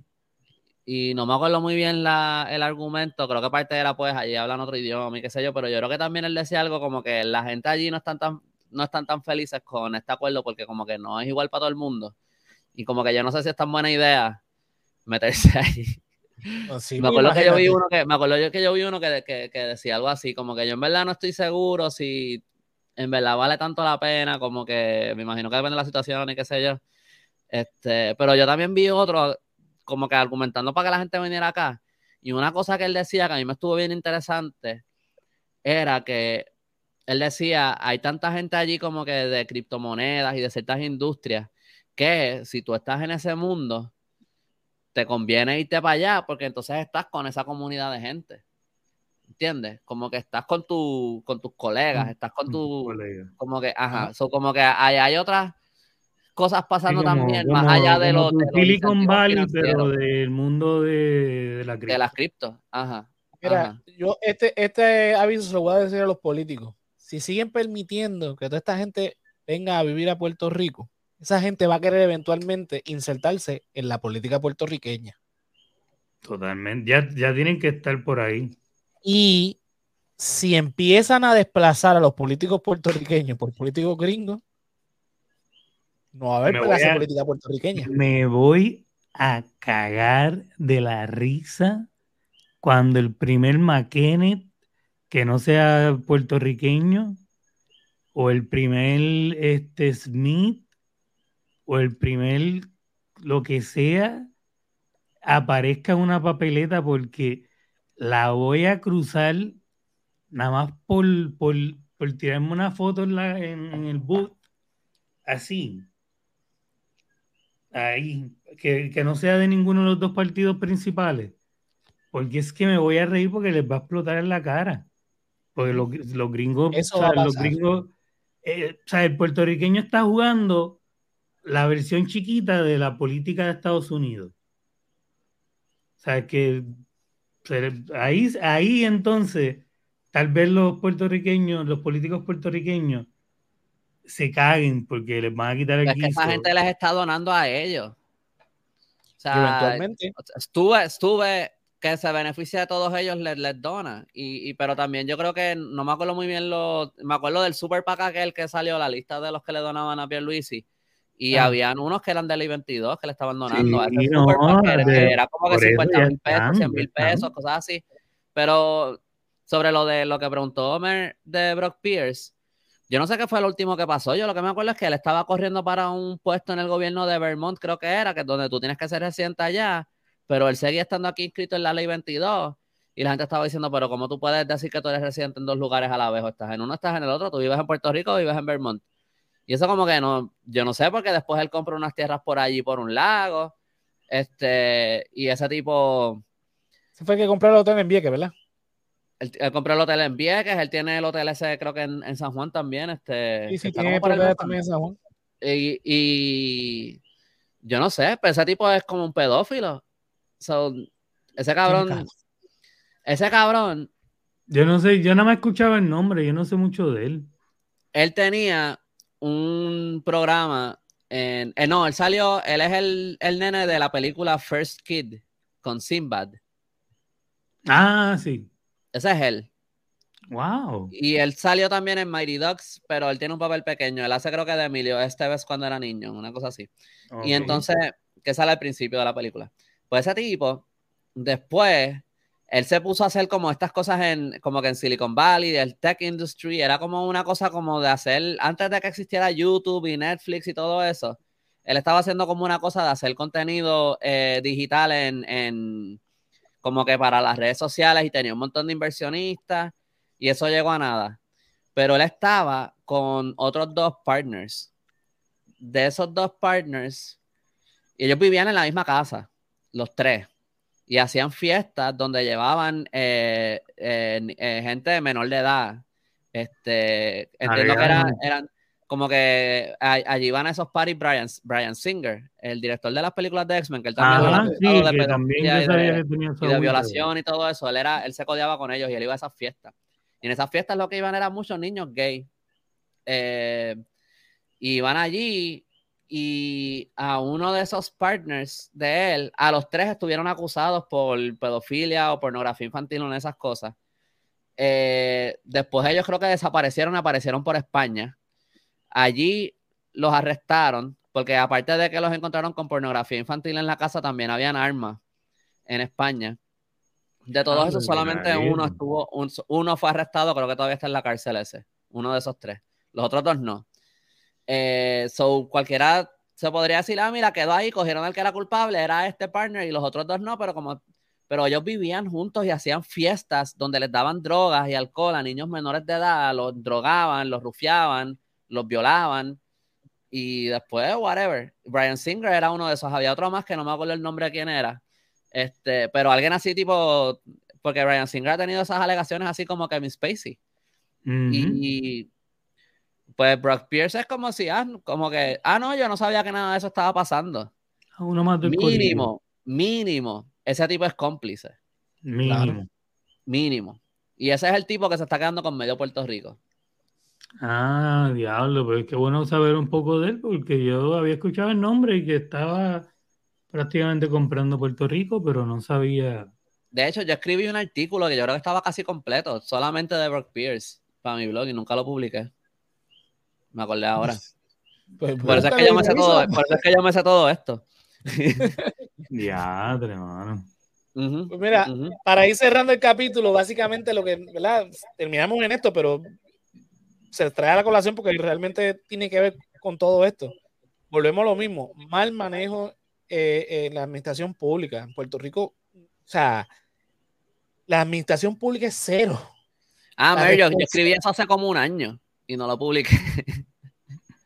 Y no me acuerdo muy bien la, el argumento, creo que parte era pues allí hablan otro idioma y qué sé yo, pero yo creo que también él decía algo como que la gente allí no están tan, no están tan felices con este acuerdo porque como que no es igual para todo el mundo y como que yo no sé si es tan buena idea meterse ahí. me acuerdo que yo vi uno que me acuerdo yo que yo vi uno que, que, que decía algo así, como que yo en verdad no estoy seguro si en verdad vale tanto la pena, como que me imagino que depende de la situación y qué sé yo. Este, pero yo también vi otro como que argumentando para que la gente viniera acá. Y una cosa que él decía que a mí me estuvo bien interesante era que él decía, hay tanta gente allí como que de criptomonedas y de ciertas industrias que si tú estás en ese mundo, te conviene irte para allá porque entonces estás con esa comunidad de gente. ¿Entiendes? Como que estás con, tu, con tus colegas, estás con tu... Como que, ajá, como que hay, hay otras cosas pasando también, más allá de los... Silicon Valley, pero del mundo de, la cripto. De las cripto, ajá. Mira, yo este, este aviso se lo voy a decir a los políticos. Si siguen permitiendo que toda esta gente venga a vivir a Puerto Rico, esa gente va a querer eventualmente insertarse en la política puertorriqueña. Totalmente, ya, ya tienen que estar por ahí. Y si empiezan a desplazar a los políticos puertorriqueños por políticos gringos, no va a haber plaza política puertorriqueña. Me voy a cagar de la risa cuando el primer McKenneth, que no sea puertorriqueño, o el primer este, Smith, o el primer lo que sea, aparezca una papeleta porque la voy a cruzar nada más por, por, tirarme una foto en, la, en el boot, así ahí, que, no sea de ninguno de los dos partidos principales, porque es que me voy a reír porque les va a explotar en la cara. Porque los, gringos, los gringos, eh, o sea, el puertorriqueño está jugando la versión chiquita de la política de Estados Unidos. O sea, que ahí, ahí entonces, tal vez los puertorriqueños, los políticos puertorriqueños, se caguen porque les van a quitar el es que esa gente les está donando a ellos. O sea, eventualmente. Estuve, estuve que se beneficia de todos ellos, les, les dona. Y, pero también yo creo que no me acuerdo muy bien lo. Me acuerdo del Super PAC aquel que salió, la lista de los que le donaban a Pierluisi. Y ah. habían unos que eran del I-22 que le estaban donando. a ese Super era, como que 50 mil pesos, 100 mil pesos, cosas así. Pero sobre lo de lo que preguntó Homer de Brock Pierce, yo no sé qué fue lo último que pasó. Yo lo que me acuerdo es que él estaba corriendo para un puesto en el gobierno de Vermont, creo que era, que donde tú tienes que ser residente allá, pero él seguía estando aquí inscrito en la ley 22. Y la gente estaba diciendo, pero ¿cómo tú puedes decir que tú eres residente en dos lugares a la vez? O estás en uno, estás en el otro. Tú vives en Puerto Rico o vives en Vermont. Y eso como que no, yo no sé, porque después él compró unas tierras por allí, por un lago. Este, y ese tipo... Se fue que compró el hotel en Vieques, ¿verdad? Él, compró el hotel en Vieques, él tiene el hotel ese, creo que en, San Juan también. Este, sí, sí, tiene propiedad también en San Juan. Y, yo no sé, pero ese tipo es como un pedófilo. ese cabrón, ese cabrón. Yo no sé, yo no me escuchaba el nombre, yo no sé mucho de él. Él tenía un programa en, eh, no, él salió, él es el, el nene de la película First Kid con Sinbad. Ah, sí. Ese es él. Wow. Y él salió también en Mighty Ducks, pero él tiene un papel pequeño. Él hace creo que de Emilio este vez cuando era niño, una cosa así. Y entonces, que sale al principio de la película. Pues ese tipo, después, él se puso a hacer como estas cosas en, como que en Silicon Valley, del tech industry. Era como una cosa como de hacer, antes de que existiera YouTube y Netflix y todo eso, él estaba haciendo como una cosa de hacer contenido eh, digital en como que para las redes sociales y tenía un montón de inversionistas y eso llegó a nada. Pero él estaba con otros dos partners. De esos dos partners, ellos vivían en la misma casa, los tres, y hacían fiestas donde llevaban eh, eh, gente menor de edad. Este, entiendo que eran como que allí van esos parties Brian, Brian Singer, el director de las películas de X-Men, que él también, ah, sí, de, también y de, violación y todo eso. Él era, él se codeaba con ellos y él iba a esas fiestas. Y en esas fiestas lo que iban eran muchos niños gay. Eh, y iban allí y a uno de esos partners de él, a los tres estuvieron acusados por pedofilia o pornografía infantil o esas cosas. Eh, después ellos creo que desaparecieron, aparecieron por España. Allí los arrestaron, porque aparte de que los encontraron con pornografía infantil en la casa, también habían armas en España. De todos ah, esos, solamente uno estuvo, uno fue arrestado, creo que todavía está en la cárcel ese, uno de esos tres. Los otros dos no. Eh, so, cualquiera se podría decir, ah, mira, quedó ahí, cogieron al que era culpable, era este partner y los otros dos no, pero como, pero ellos vivían juntos y hacían fiestas donde les daban drogas y alcohol a niños menores de edad, los drogaban, los rufiaban, los violaban y después, whatever. Brian Singer era uno de esos, había otro más que no me acuerdo el nombre de quién era, este, pero alguien así tipo, porque Brian Singer ha tenido esas alegaciones así como Kevin Spacey. y, pues Brock Pierce es como si, ah, como que, ah, no, yo no sabía que nada de eso estaba pasando. Uno más mínimo, mínimo. Ese tipo es cómplice. Mínimo. Mínimo. Y ese es el tipo que se está quedando con medio Puerto Rico. Ah, diablo, pues qué bueno saber un poco de él, porque yo había escuchado el nombre y que estaba prácticamente comprando Puerto Rico, pero no sabía. De hecho, yo escribí un artículo que yo creo que estaba casi completo, solamente de Brock Pierce, para mi blog y nunca lo publiqué. Me acordé ahora. Pues, por, eso es que yo me sé todo, por eso es que yo me sé todo esto. Ya, hermano. pues mira, para ir cerrando el capítulo, básicamente lo que, ¿verdad? Terminamos en esto, pero se trae a la colación porque realmente tiene que ver con todo esto. Volvemos a lo mismo, mal manejo eh, en la administración pública. En Puerto Rico, o sea, la administración pública es cero. Ah, Mary, yo, escribí eso hace como un año y no lo publiqué.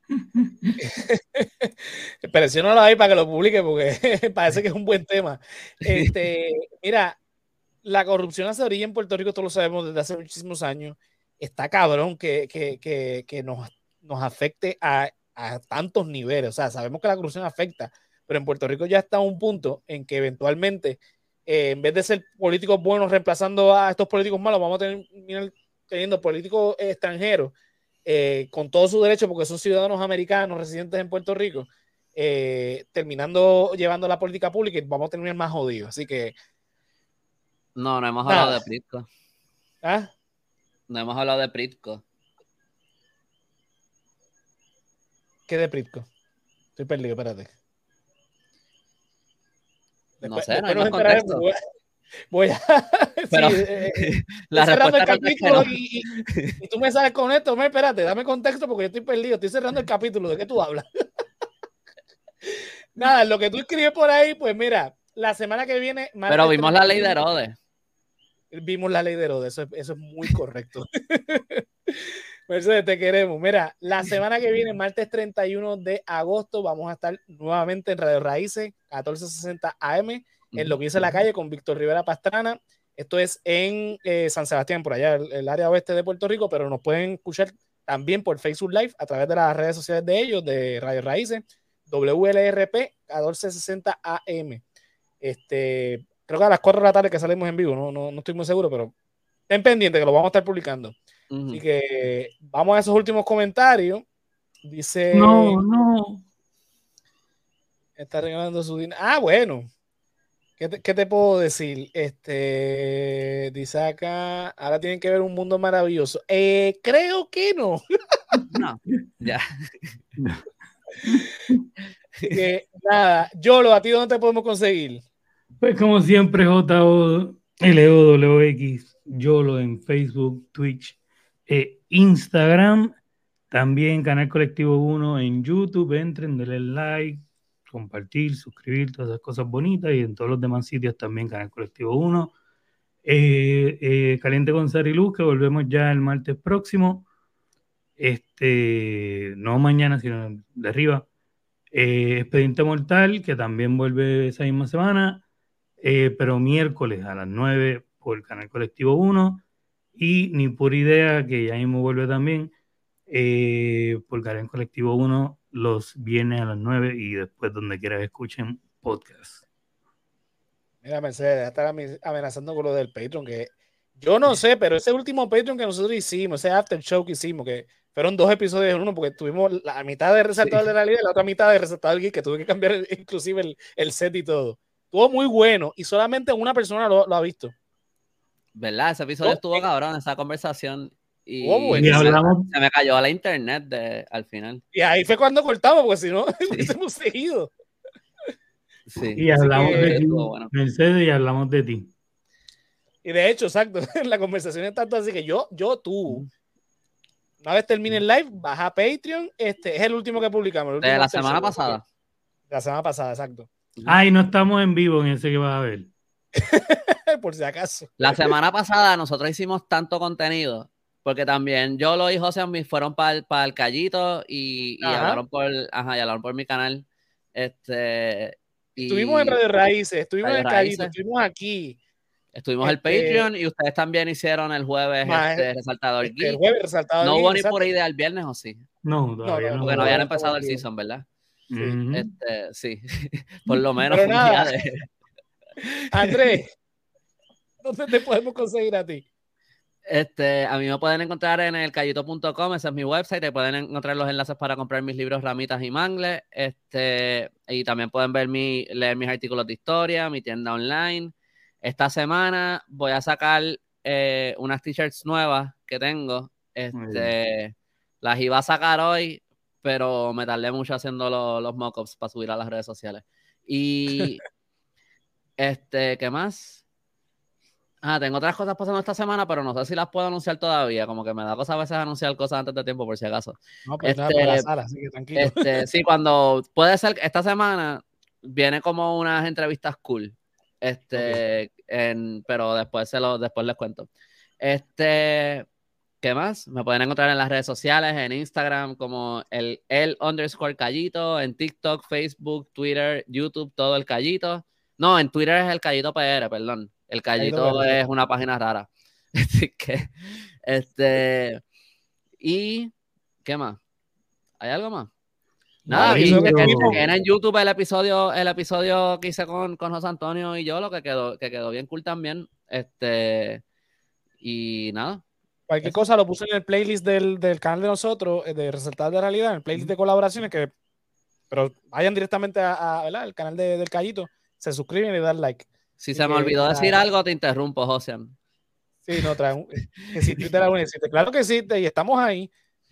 Presionalo ahí para que lo publique porque parece que es un buen tema. Este, mira, la corrupción hace orilla en Puerto Rico, todos lo sabemos desde hace muchísimos años. Está cabrón que, que, que, que nos, nos, afecte a, a, tantos niveles. O sea, sabemos que la corrupción afecta, pero en Puerto Rico ya está un punto en que eventualmente, eh, en vez de ser políticos buenos reemplazando a estos políticos malos, vamos a tener teniendo políticos extranjeros eh, con todos sus derechos, porque son ciudadanos americanos residentes en Puerto Rico, eh, terminando llevando la política pública y vamos a terminar más jodidos. Así que. No, no hemos hablado de Pritco. ¿Ah? No hemos hablado de Pritco. ¿Qué de Pritco? Estoy perdido, espérate. no sé, no hay más contexto. Voy a. Pero, eh, la respuesta el capítulo y, y, tú me sales con esto. Me, espérate, dame contexto porque yo estoy perdido. Estoy cerrando el capítulo. ¿De qué tú hablas? Nada, lo que tú escribes por ahí, pues mira, la semana que viene. Pero vimos la ley de Herodes. Vimos la ley de Herodes, eso, eso es muy correcto. Mercedes, te queremos. Mira, la semana que viene, martes 31 de agosto, vamos a estar nuevamente en Radio Raíces, 1460 AM en lo que dice la calle con Víctor Rivera Pastrana. Esto es en eh, San Sebastián, por allá, el, área oeste de Puerto Rico, pero nos pueden escuchar también por Facebook Live a través de las redes sociales de ellos, de Radio Raíces, WLRP 1460 AM. Este, creo que a las 4 de la tarde que salimos en vivo, no, no, no estoy muy seguro, pero estén pendientes que lo vamos a estar publicando. Así que vamos a esos últimos comentarios. Dice. No, no. Está regalando su dinero. Ah, bueno. ¿Qué te, puedo decir? Este, dice acá, ahora tienen que ver un mundo maravilloso. Eh, creo que no. No, ya. nada, Yolo, ¿a ti dónde te podemos conseguir? Pues como siempre, J-O-L-O-W-X, Yolo en Facebook, Twitch, e Instagram, también Canal Colectivo 1 en YouTube, entren, denle like, compartir, suscribir, todas esas cosas bonitas y en todos los demás sitios también, Canal Colectivo 1. Eh, eh, Caliente con Sari Luz, que volvemos ya el martes próximo. Este, no mañana, sino de arriba. Eh, Expediente Mortal, que también vuelve esa misma semana, pero miércoles a las 9 por el Canal Colectivo 1. Y Ni por Idea, que ya mismo vuelve también por el Canal Colectivo 1 los viernes a las 9 y después donde quiera que escuchen podcast. Mira, Mercedes, estar amenazando con lo del Patreon, que yo no sé, pero ese último Patreon que nosotros hicimos, ese after show que hicimos, que fueron dos episodios en uno, porque tuvimos la mitad de Resaltador de la Realidad y la otra mitad de Resaltador Geek, que tuve que cambiar inclusive el, el, set y todo. Estuvo muy bueno y solamente una persona lo, lo ha visto. ¿Verdad? Ese episodio estuvo cabrón, esa conversación. Y, y hablamos... se me cayó a la internet de, al final. Y ahí fue cuando cortamos, porque si no, hubiésemos seguido. Sí. Y hablamos de ti, bueno. Mercedes, y hablamos de ti. Y de hecho, exacto, la conversación es tanto así que yo, yo, tú, una vez termine el live, baja a Patreon, este es el último que publicamos. de la semana pasada. La semana pasada, exacto. Ah, y no estamos en vivo en ese que vas a ver. Por si acaso. La semana pasada nosotros hicimos tanto contenido, porque también yo lo y José fueron para el, el Callito y, y hablaron por, ajá, y hablaron por mi canal. Este, Estuvimos en Radio Raíces, estuvimos en el Callito, estuvimos aquí. Estuvimos en el este Patreon y ustedes también hicieron el jueves este resaltador este, El jueves resaltador No hubo ni por ahí del viernes o sí. No, todavía no. Porque no, habían empezado el season, ¿verdad? Sí. Este, sí. por lo menos un día de... Andrés, ¿dónde te podemos conseguir a ti? Este, a mí me pueden encontrar en el callito.com, ese es mi website, te pueden encontrar los enlaces para comprar mis libros Ramitas y Mangles, este, y también pueden ver mi, leer mis artículos de historia, mi tienda online. Esta semana voy a sacar eh, unas t-shirts nuevas que tengo, este, las iba a sacar hoy, pero me tardé mucho haciendo los, los mock-ups para subir a las redes sociales. Y, este, ¿qué más? Ah, tengo otras cosas pasando esta semana, pero no sé si las puedo anunciar todavía. Como que me da cosas a veces anunciar cosas antes de tiempo, por si acaso. No, pues este, nada, sala, así que tranquilo. Este, sí, cuando puede ser, esta semana viene como unas entrevistas cool. Este, en, pero después se lo, después les cuento. Este, ¿qué más? Me pueden encontrar en las redes sociales, en Instagram como el, el underscore callito, en TikTok, Facebook, Twitter, YouTube, todo el callito. No, en Twitter es el callito PR, perdón. El Callito es una página rara. Así que, este, y, ¿qué más? ¿Hay algo más? Nada, y en YouTube el episodio, el episodio que hice con, con José Antonio y yo, lo que quedó, que quedó bien cool también. Este, y nada. Cualquier cosa lo puse en el playlist del, del canal de nosotros, eh, de Resaltar de Realidad, en el playlist de colaboraciones, que pero vayan directamente al canal de, del Callito, se suscriben y dan like. Si se me olvidó decir algo, te interrumpo, José. Sí, no, trae un, existe Claro que existe y estamos ahí.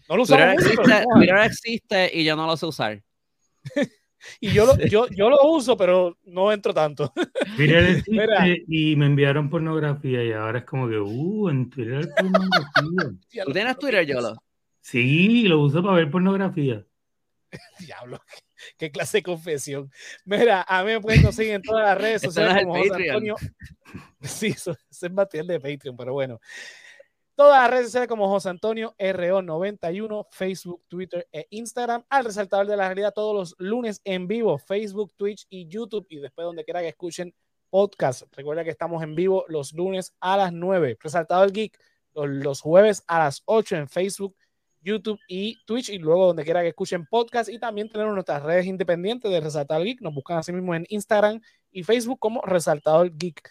No lo usamos Twitter, existe, y yo no lo sé usar. y yo lo, yo, yo lo uso, pero no entro tanto. Twitter y me enviaron pornografía y ahora es como que, uh, en Twitter hay pornografía. ¿Tú tienes Twitter, Yolo? Sí, lo uso para ver pornografía. Diablo, qué clase de confesión. Mira, a mí me pueden conseguir en todas las redes sociales como José Antonio. Sí, eso, es material de Patreon, pero bueno. Todas las redes sociales como José Antonio RO91, Facebook, Twitter e Instagram. Al resaltador de la realidad todos los lunes en vivo, Facebook, Twitch y YouTube. Y después donde quiera que escuchen podcast. Recuerda que estamos en vivo los lunes a las 9. Resaltador Geek los, jueves a las 8 en Facebook, YouTube y Twitch y luego donde quiera que escuchen podcast y también tenemos nuestras redes independientes de Resaltador Geek. Nos buscan así mismo en Instagram y Facebook como Resaltador Geek.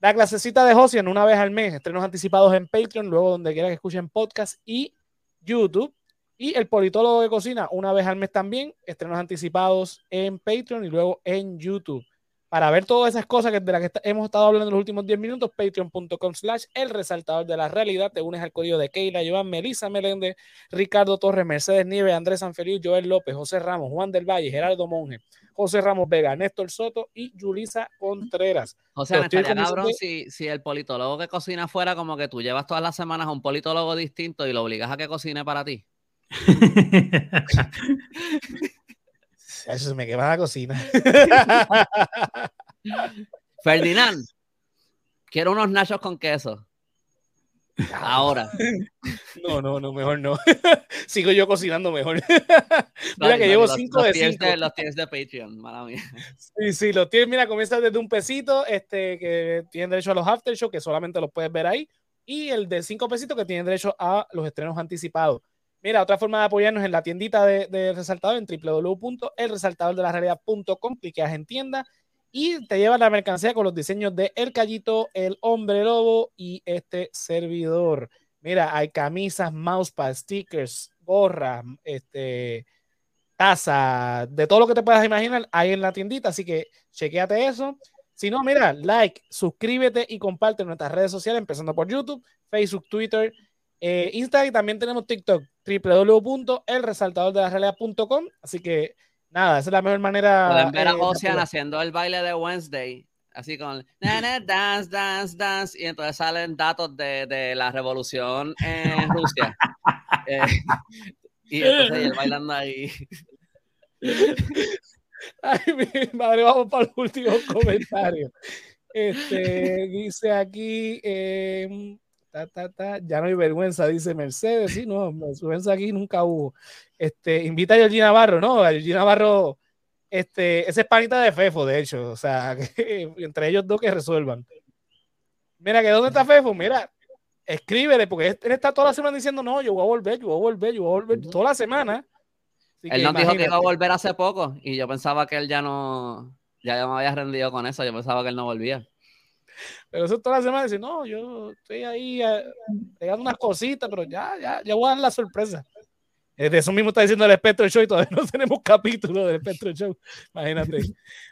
La clasecita de Josian una vez al mes, estrenos anticipados en Patreon, luego donde quiera que escuchen podcast y YouTube. Y el politólogo de cocina una vez al mes también, estrenos anticipados en Patreon y luego en YouTube para ver todas esas cosas que, de las que hemos estado hablando en los últimos 10 minutos, patreon.com slash el resaltador de la realidad. Te unes al código de Keila, Joan, Melissa Meléndez, Ricardo Torres, Mercedes Nieves, Andrés Sanfeliz, Joel López, José Ramos, Juan del Valle, Gerardo Monge, José Ramos Vega, Néstor Soto y Julisa Contreras. José, me estaría cabrón si, si el politólogo que cocina fuera como que tú llevas todas las semanas a un politólogo distinto y lo obligas a que cocine para ti. Eso se me quema la cocina. Ferdinand, quiero unos nachos con queso. Ahora. No, no, no, mejor no. Sigo yo cocinando mejor. mira que llevo cinco de cinco. los tienes de Patreon, mala mía. Sí, sí, los tienes, mira, comienza desde un pesito, este, que tienen derecho a los aftershow, que solamente los puedes ver ahí, y el de cinco pesitos que tienen derecho a los estrenos anticipados. Mira, otra forma de apoyarnos en la tiendita de, de Resaltador en www.elresaltadordelarealidad.com, cliqueas en tienda y te llevas la mercancía con los diseños de El Callito, El Hombre Lobo y este servidor. Mira, hay camisas, mousepads, stickers, gorras, este, taza, de todo lo que te puedas imaginar, hay en la tiendita, así que chequéate eso. Si no, mira, like, suscríbete y comparte en nuestras redes sociales, empezando por YouTube, Facebook, Twitter, eh, Instagram y también tenemos TikTok, www.elresaltadordelarrealidad.com. Así que nada, esa es la mejor manera. Pueden ver a eh, Ocean haciendo el baile de Wednesday, así con dance, dance, dance, y entonces salen datos de, de la revolución en Rusia. eh, y entonces él bailando ahí. Ay, mi madre, vamos para el último comentario. Este, dice aquí, eh, ya no hay vergüenza, dice Mercedes. Sí, no, vergüenza aquí nunca hubo. Este, invita a Georgina Navarro, ¿no? A Georgina Navarro, este, esa es panita de Fefo, de hecho. O sea, entre ellos dos que resuelvan. Mira, que ¿dónde está Fefo? Mira, escríbele, porque él está toda la semana diciendo, no, yo voy a volver, yo voy a volver, yo voy a volver, toda la semana. él nos dijo que iba a volver hace poco y yo pensaba que él ya no, ya me había rendido con eso, yo pensaba que él no volvía. Pero eso toda la semana dice, no, yo estoy ahí eh, pegando unas cositas, pero ya, ya, ya voy a dar la sorpresa. Eh, de eso mismo está diciendo el Espectro Show y todavía no tenemos capítulo del Espectro Show. Imagínate.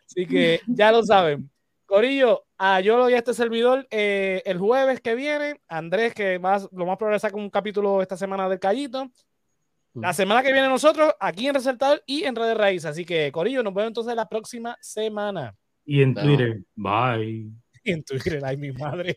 Así que ya lo saben. Corillo, a yo lo a este servidor eh, el jueves que viene. Andrés, que más, lo más probable saca un capítulo esta semana del Callito. La mm. semana que viene nosotros aquí en Resaltador y en Redes Raíz. Así que, Corillo, nos vemos entonces la próxima semana. Y en Twitter. Bye en Twitter. Ay, mi madre.